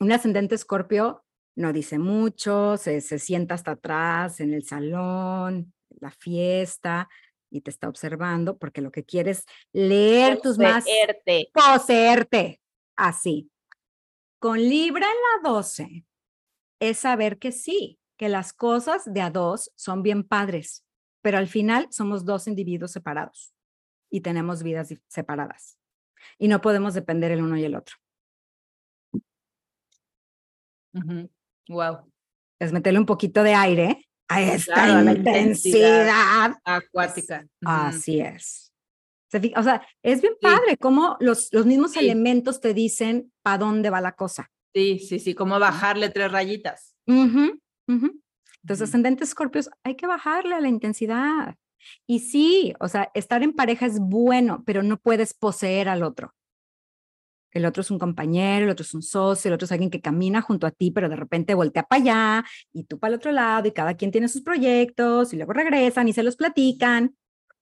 un ascendente Escorpio no dice mucho, se, se sienta hasta atrás en el salón, la fiesta, y te está observando porque lo que quiere es leer tus más... Poseerte. Así. Con Libra en la 12 es saber que sí, que las cosas de a dos son bien padres, pero al final somos dos individuos separados y tenemos vidas separadas y no podemos depender el uno y el otro. Wow. Es meterle un poquito de aire a esta intensidad, acuática. Así es. O sea, es bien padre cómo los, los mismos elementos te dicen para dónde va la cosa. Sí, sí, sí, cómo bajarle tres rayitas. Entonces, ascendentes escorpios, hay que bajarle a la intensidad. Y sí, o sea, estar en pareja es bueno, pero no puedes poseer al otro el otro es un compañero, el otro es un socio, el otro es alguien que camina junto a ti, pero de repente voltea para allá y tú para el otro lado y cada quien tiene sus proyectos y luego regresan y se los platican,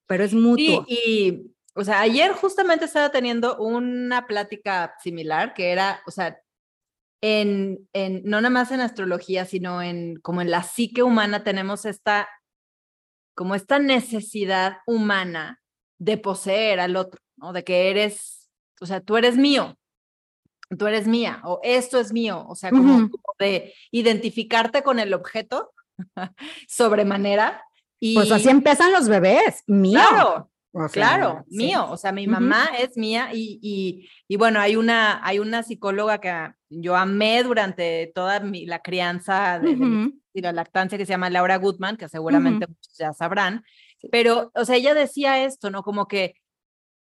pero es mutuo. y, o sea, ayer justamente estaba teniendo una plática similar que era, o sea, en, en, no nada más en astrología, sino en como en la psique humana tenemos esta, como esta necesidad humana de poseer al otro, ¿no? De que eres o sea, tú eres mío, tú eres mía, o esto es mío, o sea, como, de identificarte con el objeto sobremanera. Y... Pues así empiezan los bebés, mío. Claro, claro, mío, o sea, mi mamá es mía y, y, y, bueno, hay una, hay una psicóloga que yo amé durante toda mi, la crianza de, la lactancia que se llama Laura Goodman, que seguramente muchos ya sabrán, pero, o sea, ella decía esto, ¿no? Como que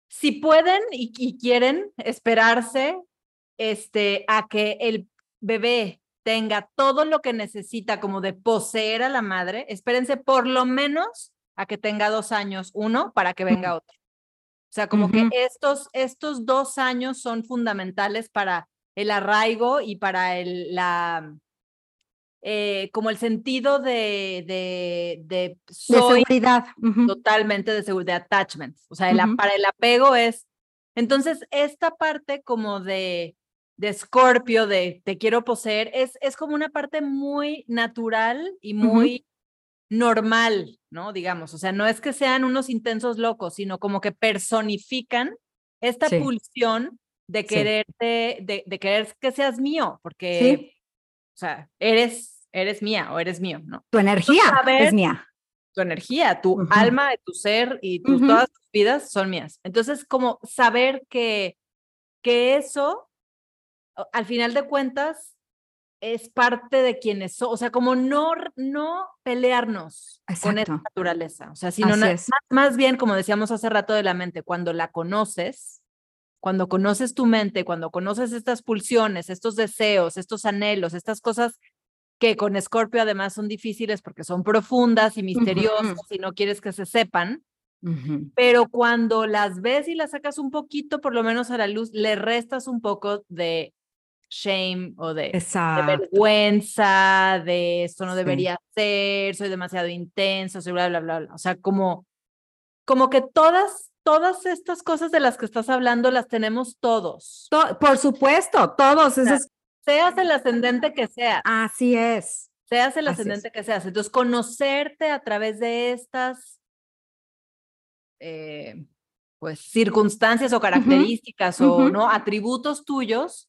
si pueden y, quieren esperarse este, a que el bebé tenga todo lo que necesita como de poseer a la madre, espérense por lo menos a que tenga dos años uno para que venga otro. O sea, como que estos, estos dos años son fundamentales para el arraigo y para el, la, eh, como el sentido de, de, de, seguridad. Totalmente de seguridad, attachment. O sea, para el apego es, entonces, esta parte como de, de Scorpio, de te quiero poseer, es, es como una parte muy natural y muy normal, ¿no? Digamos, o sea, no es que sean unos intensos locos, sino como que personifican esta pulsión de quererte, de, de, querer que seas mío, porque, o sea, eres eres mía o eres mío, ¿no? Tu energía es mía. tu energía, tu alma, tu ser y todas tus vidas son mías. Entonces, como saber que, que eso, al final de cuentas, es parte de quienes son, o sea, como no, no pelearnos con esa naturaleza, o sea, sino más, más bien, como decíamos hace rato de la mente, cuando la conoces, cuando conoces tu mente, cuando conoces estas pulsiones, estos deseos, estos anhelos, estas cosas que con Escorpio además son difíciles porque son profundas y misteriosas y no quieres que se sepan, Ujú. pero cuando las ves y las sacas un poquito, por lo menos a la luz, le restas un poco de shame o de, de vergüenza, de esto no Sí. debería ser, soy demasiado intenso, soy bla, bla, bla, bla. O sea, como, como que todas, todas estas cosas de las que estás hablando las tenemos todos. To- por supuesto, todos. esos- Seas el ascendente que sea, así es. seas el así es. ascendente que seas. Entonces, conocerte a través de estas eh, pues circunstancias o características o no atributos tuyos,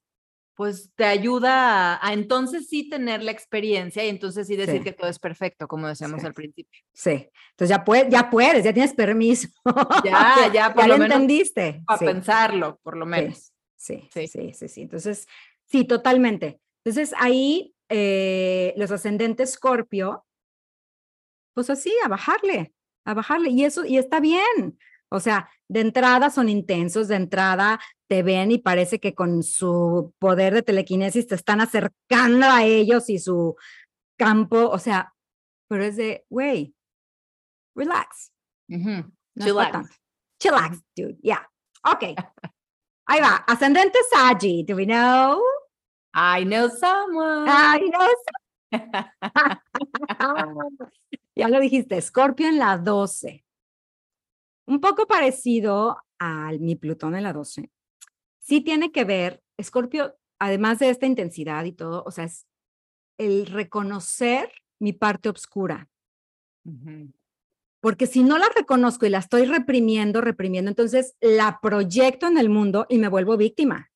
pues te ayuda a, a entonces sí tener la experiencia y entonces sí decir Sí. que todo es perfecto, como decíamos Sí. al principio. Sí. Entonces ya puedes, ya puedes, ya tienes permiso. Ya, ya, por ya lo lo menos entendiste. Para Sí. pensarlo, por lo menos. Sí, Sí. sí, sí, sí, Entonces, sí, totalmente. Entonces, ahí eh, los ascendentes Scorpio, pues así, a bajarle, a bajarle. Y eso, y está bien. O sea, de entrada son intensos, de entrada te ven y parece que con su poder de telequinesis te están acercando a ellos y su campo, o sea, pero es de, güey, relax. No Chillax. Chillax, dude. Yeah. Ok. Ahí va. Ascendente Sagi. Do we know? I know someone. Ay, no sé. ya lo dijiste. Scorpio en la 12. Un poco parecido al mi Plutón en la 12. Sí tiene que ver, Scorpio, además de esta intensidad y todo, o sea, es el reconocer mi parte oscura. Porque si no la reconozco y la estoy reprimiendo, reprimiendo, entonces la proyecto en el mundo y me vuelvo víctima.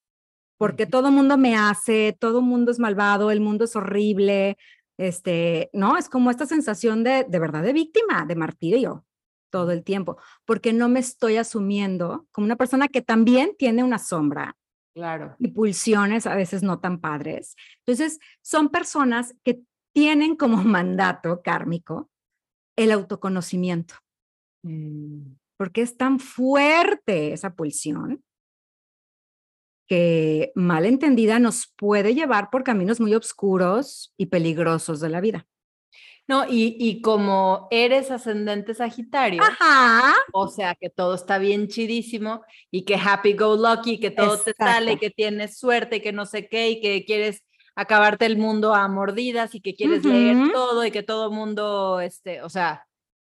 Porque todo mundo me hace, todo mundo es malvado, el mundo es horrible. Este, no, es como esta sensación de, de verdad, de víctima, de martirio todo el tiempo, porque no me estoy asumiendo como una persona que también tiene una sombra Claro. y pulsiones a veces no tan padres. Entonces, son personas que tienen como mandato kármico el autoconocimiento Mm. porque es tan fuerte esa pulsión que mal entendida nos puede llevar por caminos muy oscuros y peligrosos de la vida. No, y, y como eres ascendente Sagitario, Ajá. o sea que todo está bien chidísimo y que happy go lucky, que todo te sale, Exacto. que tienes suerte, y que no sé qué, y que quieres acabarte el mundo a mordidas y que quieres leer Ujú. todo y que todo mundo, este, o sea,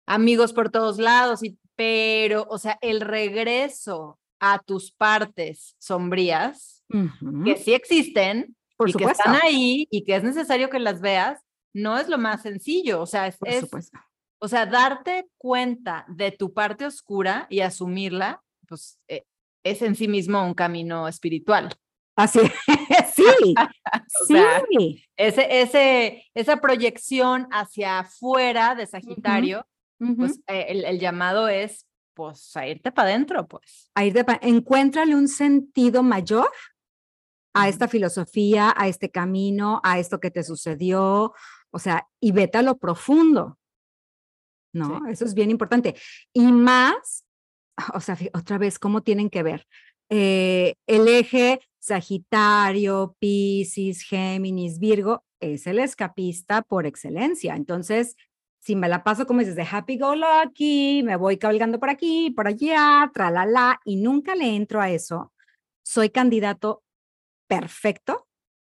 amigos por todos lados, y, pero, o sea, el regreso a tus partes sombrías, Ujú, que sí existen Por y que supuesto. están ahí y que es necesario que las veas, no es lo más sencillo, o sea, es, Por es- supuesto. o sea, darte cuenta de tu parte oscura y asumirla, pues eh, es en sí mismo un camino espiritual. Así es. Sí. O sea, sí. Ese, ese, esa proyección hacia afuera de Sagitario, pues eh, el, el llamado es pues a irte para adentro, pues. a ir de pa- encuéntrale un sentido mayor a esta filosofía, a este camino, a esto que te sucedió, o sea, y vete a lo profundo. ¿No? Eso es bien importante. Y más, o sea, otra vez, ¿cómo tienen que ver? Eh, el eje Sagitario, Piscis, Géminis, Virgo es el escapista por excelencia. Entonces, si me la paso como dices de happy go lucky, me voy cabalgando por aquí, por allá, tralala, y nunca le entro a eso, soy candidato perfecto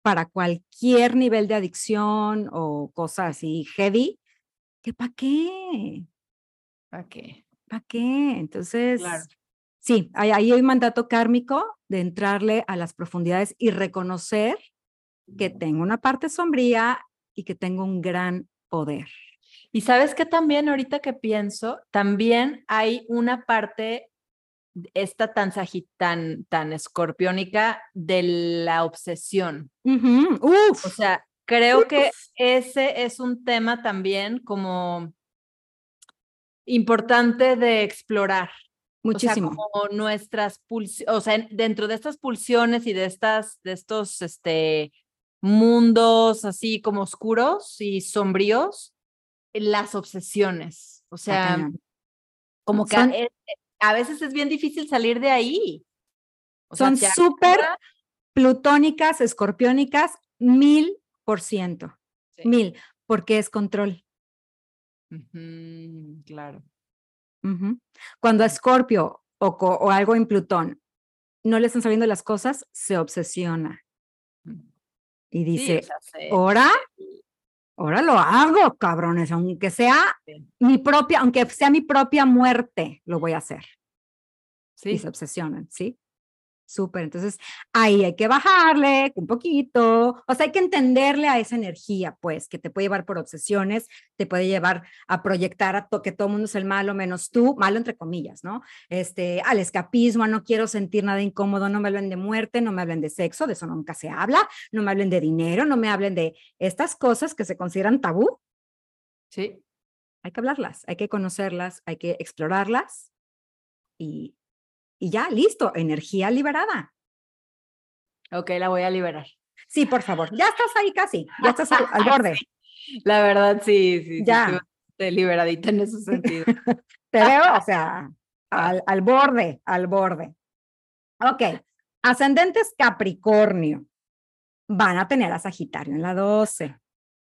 para cualquier nivel de adicción o cosa así heavy, que para qué, Ok. para qué. Entonces, Claro. sí, ahí ahí hay un mandato kármico de entrarle a las profundidades y reconocer que tengo una parte sombría y que tengo un gran poder. Y sabes que también ahorita que pienso, también hay una parte, esta tan tan, tan escorpiónica de la obsesión. Uf, O sea, creo que ese es un tema también como importante de explorar. Muchísimo. O sea, como nuestras pulsiones, o sea, dentro de estas pulsiones y de estas, de estos, este, mundos así como oscuros y sombríos, las obsesiones. O sea, como que e, a, veces es bien difícil salir de ahí. son súper plutónicas, escorpiónicas, mil por ciento. Mil, porque es control. claro. Cuando a Escorpio o, o, algo en Plutón no le están saliendo las cosas, se obsesiona. Y dice, ahora, ahora lo hago, cabrones, aunque sea mi propia, aunque sea mi propia muerte, lo voy a hacer. Sí. Y se obsesionan, ¿sí? Súper, entonces ahí hay que bajarle un poquito, o sea, hay que entenderle a esa energía, pues, que te puede llevar por obsesiones, te puede llevar a proyectar a que todo el mundo es el malo menos tú, malo entre comillas, ¿no? Este, al escapismo, no quiero sentir nada incómodo, no me hablen de muerte, no me hablen de sexo, de eso nunca se habla, no me hablen de dinero, no me hablen de estas cosas que se consideran tabú. Sí. Hay que hablarlas, hay que conocerlas, hay que explorarlas y y ya, listo, energía liberada. Ok, la voy a liberar. Sí, por favor, ya estás ahí casi, ya estás al, borde. La verdad, sí, sí. Ya. Sí, liberadita en ese sentido. Te veo, o sea, al, al borde, al borde. Ok, ascendentes Capricornio. Van a tener a Sagitario en la 12.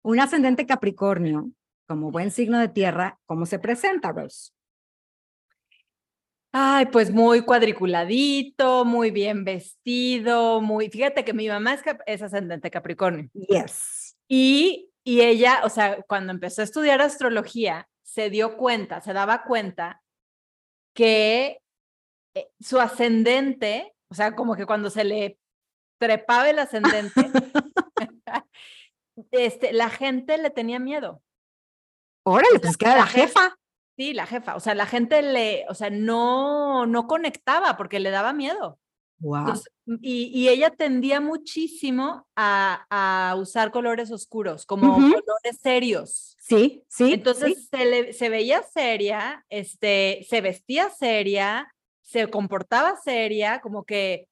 Un ascendente Capricornio, como buen signo de tierra, ¿cómo se presenta, Rose? Ay, pues muy cuadriculadito, muy bien vestido, muy. Fíjate que mi mamá es, es ascendente Capricornio. Yes. Y, y ella, o sea, cuando empezó a estudiar astrología, se dio cuenta, se daba cuenta que eh, su ascendente, o sea, como que cuando se le trepaba el ascendente, este, la gente le tenía miedo. Órale, pues que era la jefa. Sí, la jefa. O sea, la gente le, o sea, no, no conectaba porque le daba miedo. Wow. y, y, ella tendía muchísimo a, a usar colores oscuros, como colores serios. Sí, sí. Entonces Se, le, se veía seria, este, se vestía seria, se comportaba seria, como que,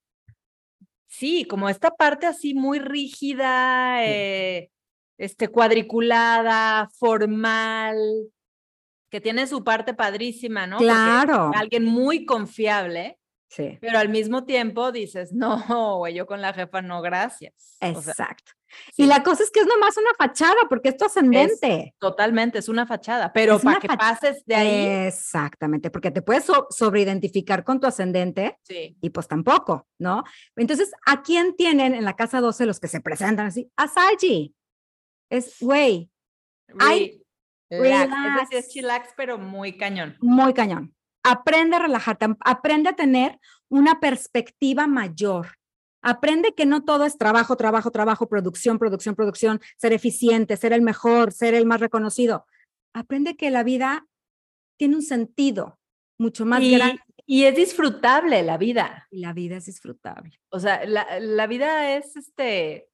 sí, como esta parte así muy rígida, eh, este, cuadriculada, formal, que tiene su parte padrísima, ¿no? Claro. alguien muy confiable. Sí. Pero al mismo tiempo dices, no, güey, yo con la jefa no, gracias. Exacto. Y la cosa es que es nomás una fachada, porque es tu ascendente. totalmente, es una fachada, pero para que pases de ahí. Exactamente, porque te puedes sobreidentificar con tu ascendente sí. y pues tampoco, ¿no? Entonces, ¿a quién tienen en la casa 12 los que se presentan así? A Saji. Es, güey, hay es decir, es chillax, pero muy cañón. Muy cañón. Aprende a relajarte, aprende a tener una perspectiva mayor. Aprende que no todo es trabajo, trabajo, trabajo, producción, producción, producción, ser eficiente, ser el mejor, ser el más reconocido. Aprende que la vida tiene un sentido mucho más grande. Y es disfrutable la vida. Y la vida es disfrutable. O sea, la, la vida es este,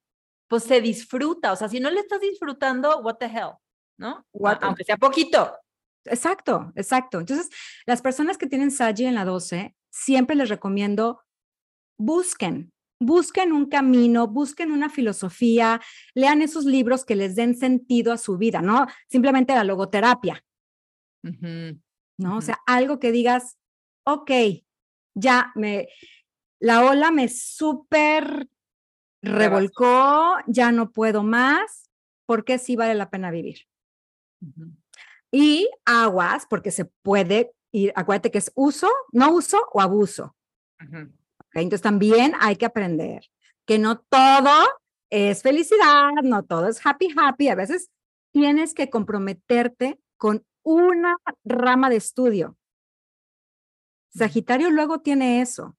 pues se disfruta. O sea, si no le estás disfrutando, what the hell. ¿No? Aunque sea poquito. Exacto, exacto. Entonces, las personas que tienen Saji en la 12, siempre les recomiendo, busquen, busquen un camino, busquen una filosofía, lean esos libros que les den sentido a su vida, ¿no? Simplemente la logoterapia, ¿no? O sea, algo que digas, ok, ya me, la ola me súper revolcó, ya no puedo más, porque sí vale la pena vivir. Y aguas, porque se puede ir, acuérdate que es uso, no uso o abuso. Entonces también hay que aprender que no todo es felicidad, no todo es happy, happy. A veces tienes que comprometerte con una rama de estudio. Sagitario luego tiene eso.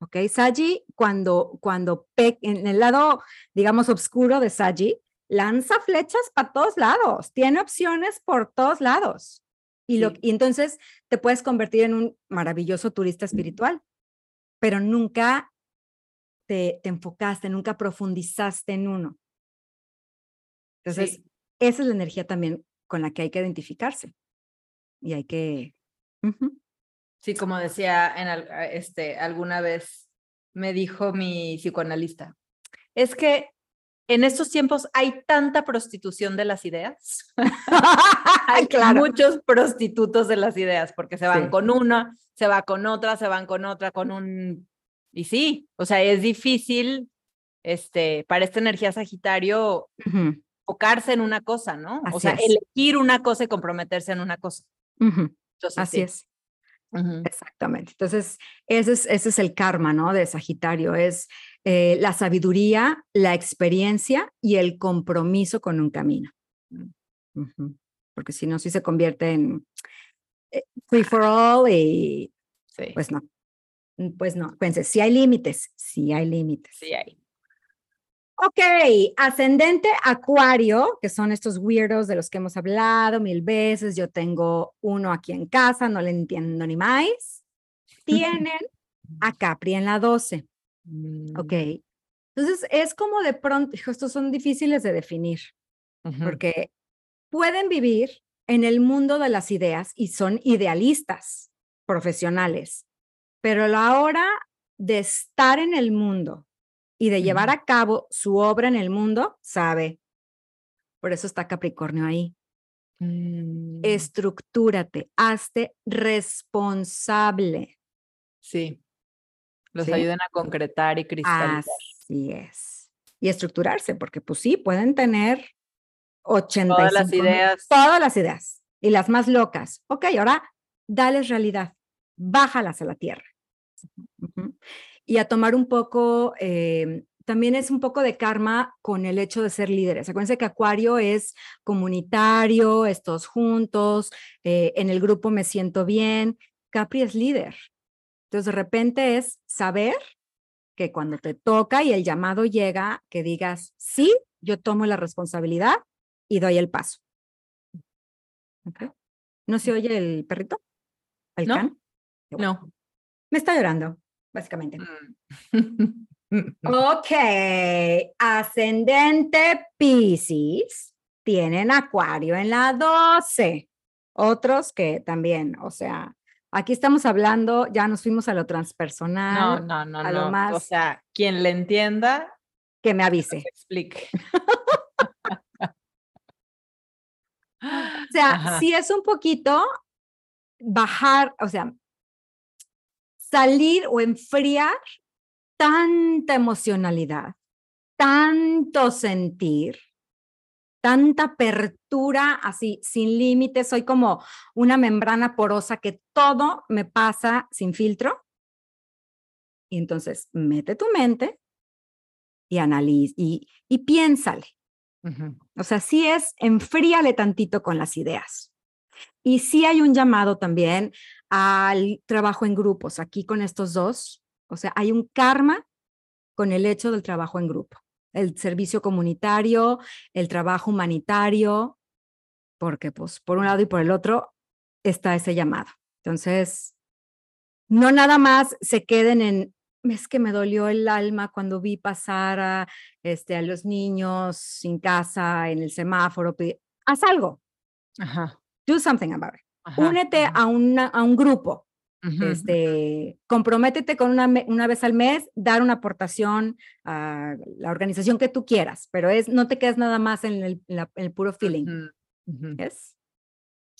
¿Ok? Saji, cuando, cuando en el lado, digamos, oscuro de Saji, lanza flechas para todos lados, tiene opciones por todos lados. Y, lo, y entonces te puedes convertir en un maravilloso turista espiritual, pero nunca te, te enfocaste, nunca profundizaste en uno. Entonces, esa es la energía también con la que hay que identificarse. y hay que... Sí, como decía en este, alguna vez me dijo mi psicoanalista, es que en estos tiempos hay tanta prostitución de las ideas. hay claro. muchos prostitutos de las ideas porque se van Sí. con una, se va con otra, se van con otra, con un... Y sí, o sea, es difícil este, para esta energía Sagitario enfocarse en una cosa, ¿no? o sea, es. elegir una cosa y comprometerse en una cosa. ujú, Entonces, Así sí. es. Exactamente. Entonces, ese es, ese es el karma, ¿no? De Sagitario, es eh, la sabiduría, la experiencia y el compromiso con un camino. Mm. Porque si no, sí se convierte en eh, free for all y Sí, pues no. Mm, Pues no, fíjense, sí hay límites, sí hay límites. sí hay. Ok, ascendente acuario, que son estos weirdos de los que hemos hablado mil veces. Yo tengo uno aquí en casa, no le entiendo ni más. Tienen a Capri en la 12. Mm, Ok. Entonces es como de pronto, estos son difíciles de definir, porque pueden vivir en el mundo de las ideas y son idealistas profesionales, pero a la hora de estar en el mundo y de llevar a cabo su obra en el mundo, sabe. Por eso está Capricornio ahí. Mm, Estructúrate, hazte responsable. Sí. Los ¿Sí? ayudan a concretar y cristalizar. Así es. Y estructurarse, porque pues sí, pueden tener 85 Todas las ideas. todas las ideas y las más locas. Ok, ahora dales realidad, bájalas a la tierra. Y a tomar un poco, eh, también es un poco de karma con el hecho de ser líderes. Acuérdense que Acuario es comunitario, estos juntos, eh, en el grupo me siento bien. Capri es líder. Entonces, de repente es saber que cuando te toca y el llamado llega, que digas, sí, yo tomo la responsabilidad y doy el paso. ¿No se oye el perrito? ¿El No. can? Bueno. No. Me está llorando, básicamente. Mm. Ok, ascendente Pisces, tienen Acuario en la 12. Otros que también, o sea, aquí estamos hablando, ya nos fuimos a lo No, transpersonal, no, no, a lo no. O más- sea, quien le entienda, que me avise. explique. O sea, Ajá. si es un poquito bajar, o sea, salir o enfriar tanta emocionalidad, tanto sentir, tanta apertura así, sin límites. Soy como una membrana porosa que todo me pasa sin filtro. Y entonces, mete tu mente y analiza y, y piénsale. O sea, sí es, enfríale tantito con las ideas. Y sí hay un llamado también al trabajo en grupos, aquí con estos dos. O sea, hay un karma con el hecho del trabajo en grupo, el servicio comunitario, el trabajo humanitario, porque pues por un lado y por el otro está ese llamado. Entonces, no nada más se queden en, es que me dolió el alma cuando vi pasar a, este, a los niños sin casa en el semáforo. Haz algo, Ajá. do something about it. ajá, Únete ajá. a, una, a un grupo, Este, comprométete con una, una vez al mes, dar una aportación a la organización que tú quieras, pero es, no te quedes nada más en el, en la- en el puro feeling. Ujú. ¿Yes?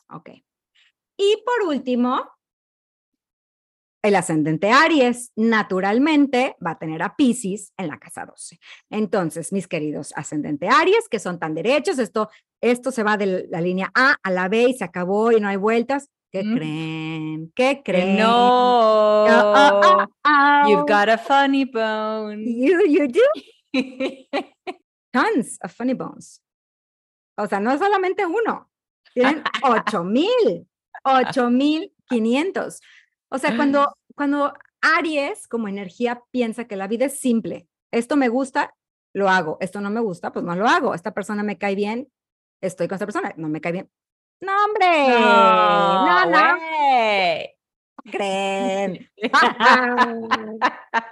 Ok. Y por último, el ascendente Aries naturalmente va a tener a Pisces en la casa 12. Entonces, mis queridos ascendente Aries, que son tan derechos, esto, esto se va de la línea A a la B y se acabó y no hay vueltas. ¿Qué Mm. creen? ¿Qué creen? no. You've got a funny bone. You, you do tons of funny bones. O sea, no solamente uno, tienen ocho mil, ocho mil quinientos. O sea, cuando, cuando Aries como energía piensa que la vida es simple, esto me gusta, lo hago, esto no me gusta, pues no lo hago, esta persona me cae bien, estoy con esta persona, no me cae bien. No, hombre, no, no, creen.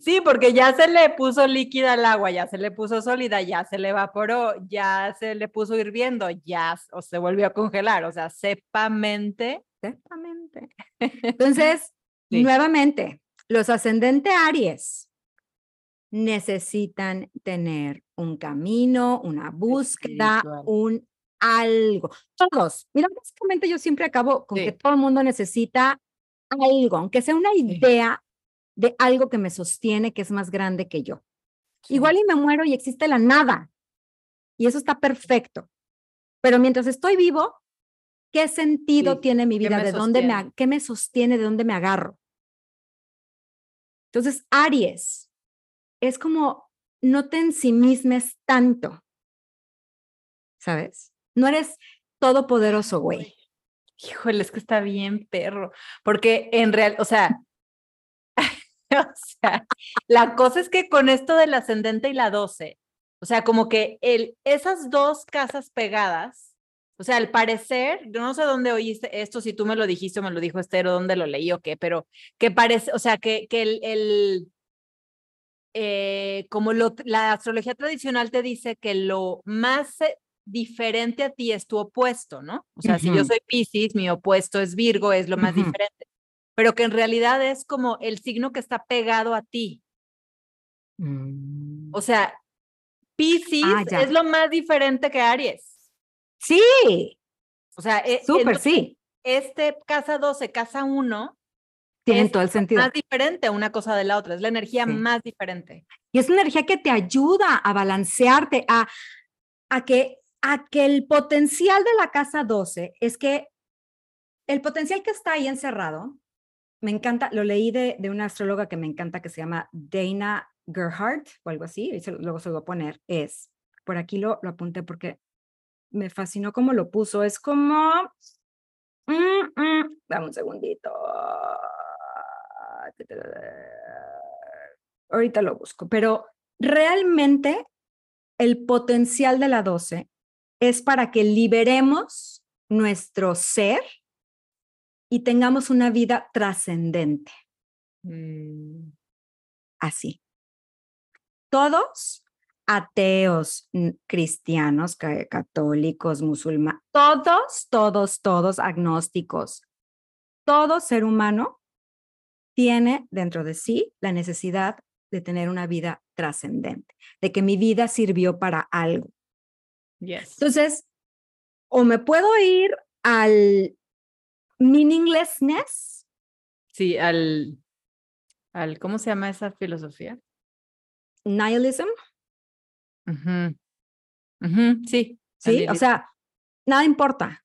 Sí, porque ya se le puso líquida al agua, ya se le puso sólida, ya se le evaporó, ya se le puso hirviendo, ya o se volvió a congelar, o sea, sepamente. Sepamente. Entonces, nuevamente, los ascendentes Aries necesitan tener un camino, una búsqueda, un algo. Todos. Mira, básicamente yo siempre acabo con que todo el mundo necesita algo, aunque sea una idea de algo que me sostiene, que es más grande que yo. Igual y me muero y existe la nada. Y eso está perfecto. Pero mientras estoy vivo, ¿qué sentido tiene mi vida? ¿De dónde me, qué me sostiene? ¿De dónde me agarro? Entonces, Aries es como no te ensimismes tanto. ¿Sabes? No eres todopoderoso, güey. Híjole, es que está bien, perro. Porque en real, o sea, o sea, la cosa es que con esto del ascendente y la 12, o sea, como que el, esas dos casas pegadas, o sea, al parecer, yo no sé dónde oíste esto, si tú me lo dijiste o me lo dijo Esther o dónde lo leí o qué, pero que parece, o sea, que, que el, eh, como lo, la astrología tradicional te dice que lo más eh, diferente a ti es tu opuesto, ¿no? O sea, si yo soy Pisces, mi opuesto es Virgo, es lo más diferente pero que en realidad es como el signo que está pegado a ti. Mm. O sea, Pisces ah, es lo más diferente que Aries. Sí. O sea, e, súper sí. Este casa 12, casa 1 tiene todo el sentido. Más diferente una cosa de la otra, es la energía más diferente. Y es una energía que te ayuda a balancearte, a, a, que, a que el potencial de la casa 12 es que el potencial que está ahí encerrado me encanta, lo leí de, una astróloga que me encanta que se llama Dana Gerhardt o algo así, y luego se lo voy a poner, es, por aquí lo, lo apunté porque me fascinó cómo lo puso, es como, mm, mm, dame un segundito, ahorita lo busco, pero realmente el potencial de la 12 es para que liberemos nuestro ser y tengamos una vida trascendente. Mm. Así. Todos, ateos, cristianos, católicos, musulmanes, todos, todos, todos agnósticos, todo ser humano tiene dentro de sí la necesidad de tener una vida trascendente, de que mi vida sirvió para algo. Entonces, o me puedo ir al meaninglessness. Sí, al, al, ¿cómo se llama esa filosofía? Nihilism. Sí. Sí, o sea, nada importa.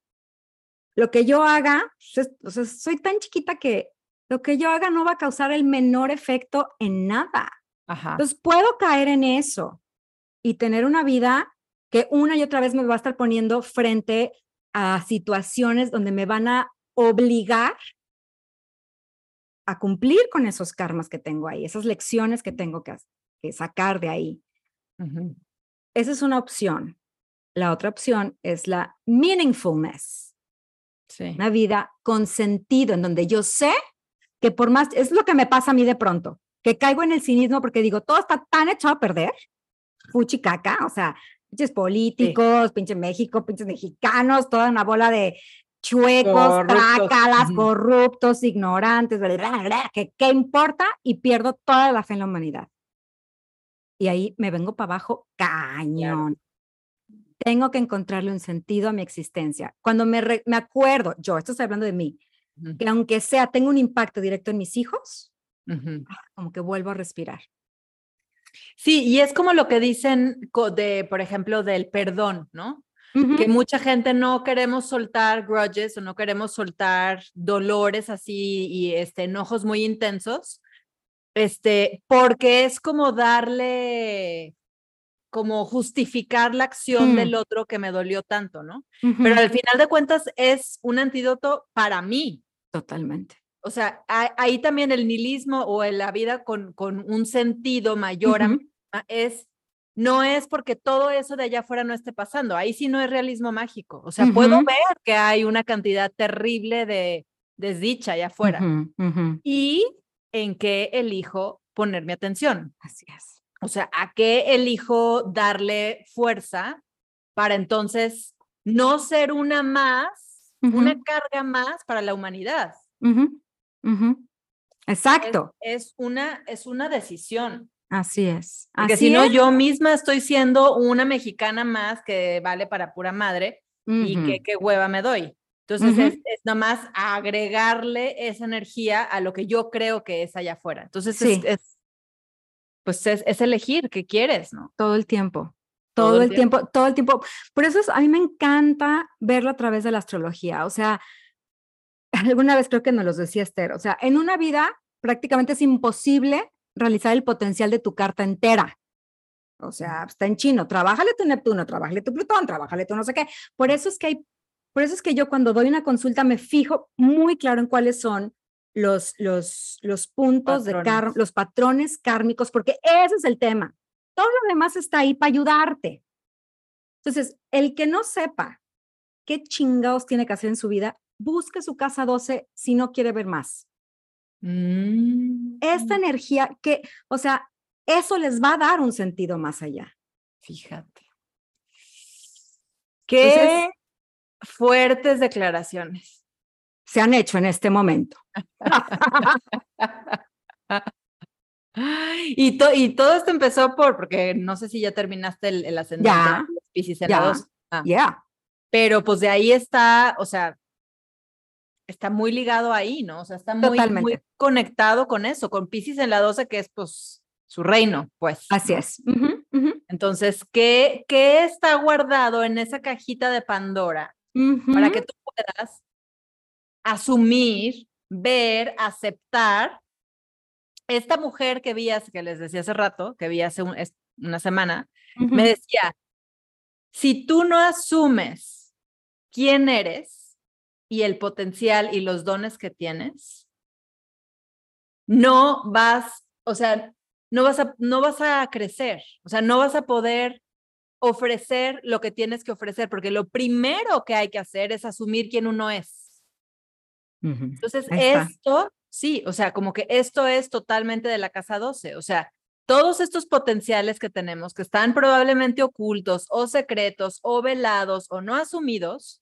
Lo que yo haga, pues, o sea, soy tan chiquita que lo que yo haga no va a causar el menor efecto en nada. Ajá. Entonces puedo caer en eso y tener una vida que una y otra vez me va a estar poniendo frente a situaciones donde me van a obligar a cumplir con esos karmas que tengo ahí, esas lecciones que tengo que, sacar de ahí. Esa es una opción. La otra opción es la meaningfulness. Una vida con sentido, en donde yo sé que por más, es lo que me pasa a mí de pronto, que caigo en el cinismo porque digo, todo está tan echado a perder, fuchicaca, o sea, pinches políticos, pinche México, pinches mexicanos, toda una bola de chuecos, trácalas, corruptos, ignorantes, que qué importa y pierdo toda la fe en la humanidad. Y ahí me vengo para abajo cañón. Tengo que encontrarle un sentido a mi existencia. Cuando me, me acuerdo, yo, esto estoy hablando de mí, que aunque sea, tengo un impacto directo en mis hijos, ah, como que vuelvo a respirar. Sí, y es como lo que dicen de, por ejemplo, del perdón, ¿no? que mucha gente no queremos soltar grudges o no queremos soltar dolores así y este, enojos muy intensos, este, porque es como darle, como justificar la acción mm. del otro que me dolió tanto, ¿no? Pero al final de cuentas es un antídoto para mí. Totalmente. O sea, ahí también el nihilismo o la vida con, con un sentido mayor es no es porque todo eso de allá afuera no esté pasando. Ahí sí no es realismo mágico. O sea, puedo ver que hay una cantidad terrible de desdicha allá afuera. Y en qué elijo poner mi atención? Así es. O sea, ¿a qué elijo darle fuerza para entonces no ser una más, una Ujú, carga más para la humanidad? ujú, Es, Exacto, es una, es una decisión. así es. Porque así si no, yo misma estoy siendo una mexicana más que vale para pura madre y que qué hueva me doy. Entonces es, es nada más agregarle esa energía a lo que yo creo que es allá afuera. Entonces es- Sí. es, pues es, es elegir qué quieres, ¿no? Todo el tiempo. Todo Todo, el el tiempo, todo el tiempo. Por eso es- a mí me encanta verlo a través de la astrología. O sea, alguna vez creo que nos lo decía Esther. O sea, en una vida prácticamente es imposible realizar el potencial de tu carta entera. O sea, está en chino. Trabájale tu Neptuno, trabájale tu Plutón, trabájale tu no sé qué. Por eso es que hay, por eso es que yo cuando doy una consulta me fijo muy claro en cuáles son los, los, los puntos de Patrones. los patrones kármicos, porque ese es el tema. Todo lo demás está ahí para ayudarte. Entonces, el que no sepa qué chingados tiene que hacer en su vida, busque su casa 12 si no quiere ver más. Mm, Esta energía que, o sea, eso les va a dar un sentido más allá. Fíjate. Qué Entonces- fuertes declaraciones. Se han hecho en este momento. Y, to- y todo esto empezó por, porque no sé si ya terminaste el, el ascendente Ya, en ya. Ah, Ya. Pero pues de ahí está, o sea, está muy ligado ahí, ¿no? O sea, está muy, muy conectado con eso, con Piscis en la 12, que es pues su reino, pues. Así es. Entonces, ¿qué, ¿qué está guardado en esa cajita de Pandora para que tú puedas asumir, ver, aceptar esta mujer que vi, hace- que les decía hace rato, que vi hace un- es- una semana, me decía, si tú no asumes quién eres y el potencial y los dones que tienes, no vas, o sea, no vas a, no vas a crecer, o sea, no vas a poder ofrecer lo que tienes que ofrecer, porque lo primero que hay que hacer es asumir quién uno es. Entonces, esto, sí, o sea, como que esto es totalmente de la casa 12, o sea, todos estos potenciales que tenemos, que están probablemente ocultos o secretos o velados o no asumidos,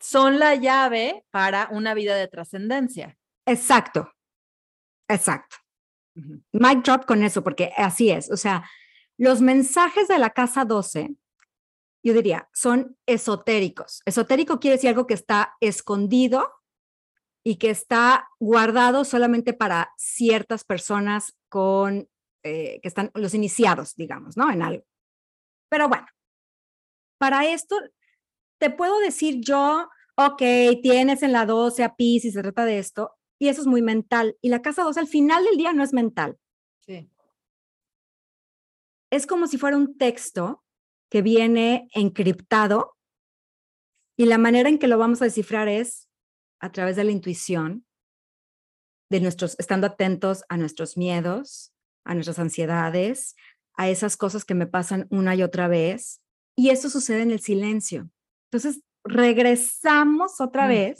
son la llave para una vida de trascendencia. Exacto. Exacto. Mic drop con eso, porque así es. O sea, los mensajes de la casa 12, yo diría, son esotéricos. Esotérico quiere decir algo que está escondido y que está guardado solamente para ciertas personas con, eh, que están los iniciados, digamos, ¿no? En algo. Pero bueno, para esto, te puedo decir yo, ok, tienes en la 12 a Pisces, se trata de esto, y eso es muy mental. Y la casa 12 al final del día no es mental. Sí. es como si fuera un texto que viene encriptado y la manera en que lo vamos a descifrar es a través de la intuición, de nuestros, estando atentos a nuestros miedos, a nuestras ansiedades, a esas cosas que me pasan una y otra vez. Y eso sucede en el silencio. Entonces, regresamos otra vez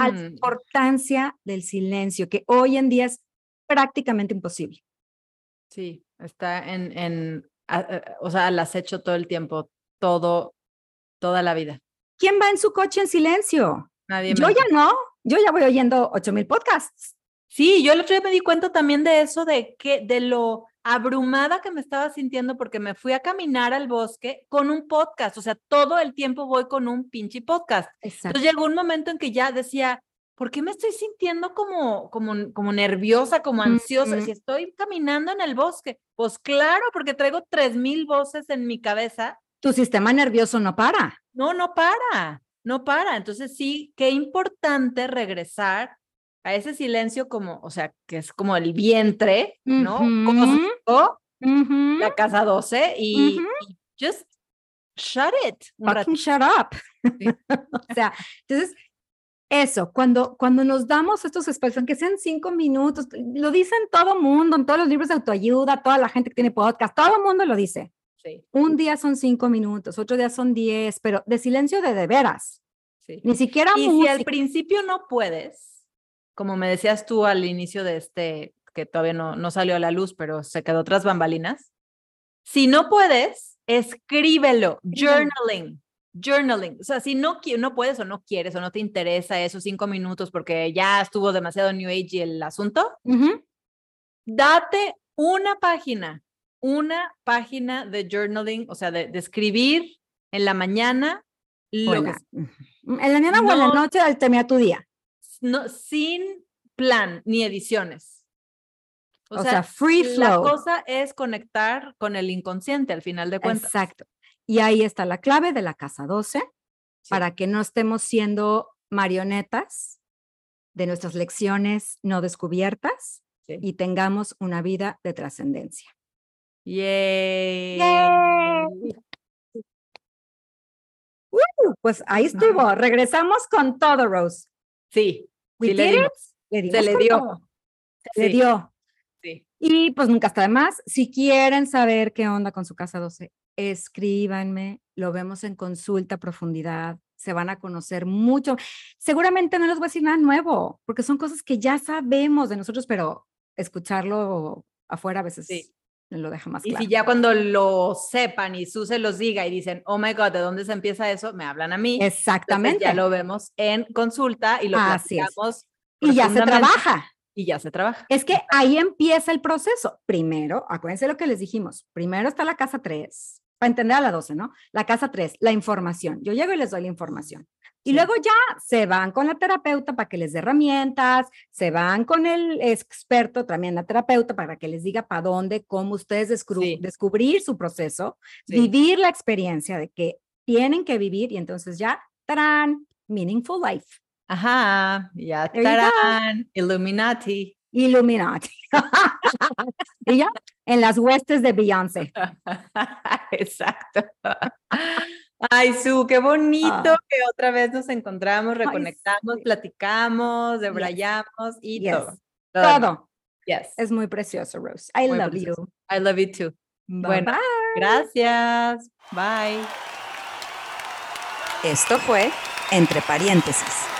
a la importancia del silencio, que hoy en día es prácticamente imposible. Sí, está en, en a- a- o sea, al acecho todo el tiempo, todo, toda la vida. ¿Quién va en su coche en silencio? Nadie Yo me- ya no, yo ya voy oyendo 8000 podcasts. Sí, yo el otro día me di cuenta también de eso, de que, de lo abrumada que me estaba sintiendo porque me fui a caminar al bosque con un podcast, o sea, todo el tiempo voy con un pinche podcast. Exacto. Entonces llegó un momento en que ya decía, ¿por qué me estoy sintiendo como, como, como nerviosa, como ansiosa? Si estoy caminando en el bosque, pues claro, porque traigo tres mil voces en mi cabeza. Tu sistema nervioso no para. No, no para, no para. Entonces sí, qué importante regresar a ese silencio como, o sea, que es como el vientre, ¿no? Ujú. Cósmico, Ujú. la casa 12 y, Ujú. y just shut it Fucking shut up. Sí. o sea, entonces, eso, cuando, cuando nos damos estos espacios, aunque sean cinco minutos, lo dicen todo mundo, en todos los libros de autoayuda, toda la gente que tiene podcast, todo el mundo lo dice. Sí, Un día son cinco minutos, otro día son diez, pero de silencio de de veras. sí. Ni siquiera Y si al música. principio no puedes, como me decías tú al inicio de este que todavía no, no salió a la luz, pero se quedó tras bambalinas. Si no puedes, escríbelo, journaling, journaling. O sea, si no, no puedes o no quieres o no te interesa esos cinco minutos porque ya estuvo demasiado New Age el asunto, date una página, una página de journaling, o sea, de, escribir en la mañana. Lo En la mañana o en la noche, al terminar tu día. No, sin plan ni ediciones. O, sea, free flow. La cosa es conectar con el inconsciente al final de cuentas. Exacto. Y ahí está la clave de la casa 12 para que no estemos siendo marionetas de nuestras lecciones no descubiertas y tengamos una vida de trascendencia. Yay. pues ahí estuvo. Regresamos con todo, Rose. Sí. sí se le dio. Se le dio. Sí. Y pues nunca está de más. Si quieren saber qué onda con su casa 12, escríbanme, lo vemos en consulta a profundidad, se van a conocer mucho. Seguramente no les voy a decir nada nuevo, porque son cosas que ya sabemos de nosotros, pero escucharlo afuera a veces sí. Lo deja más claro. Y si ya cuando lo sepan y Su se los diga y dicen, oh my God, ¿de dónde se empieza eso? Me hablan a mí. Exactamente. ya lo vemos en consulta y lo Así Y ya se trabaja. Y ya se trabaja. Es que ahí empieza el proceso. Primero, acuérdense lo que les dijimos. Primero está la casa 3, para entender a la 12, ¿no? La casa 3, la información. Yo llego y les doy la información. Y luego ya se van con la terapeuta para que les dé herramientas, se van con el experto, también la terapeuta, para que les diga para dónde, cómo ustedes descubrir su proceso, vivir la experiencia de que tienen que vivir y entonces ya, tarán, meaningful life. Ajá, ya tarán, Illuminati. Illuminati. y ya, en las huestes de Beyoncé. Exacto. Ay, Su, qué bonito ah. que otra vez nos encontramos, reconectamos, platicamos, debrayamos y todo. Todo. Yes. Es muy precioso, Rose. I love you. I love you too. bueno, gracias. Bye. Esto fue Entre Paréntesis.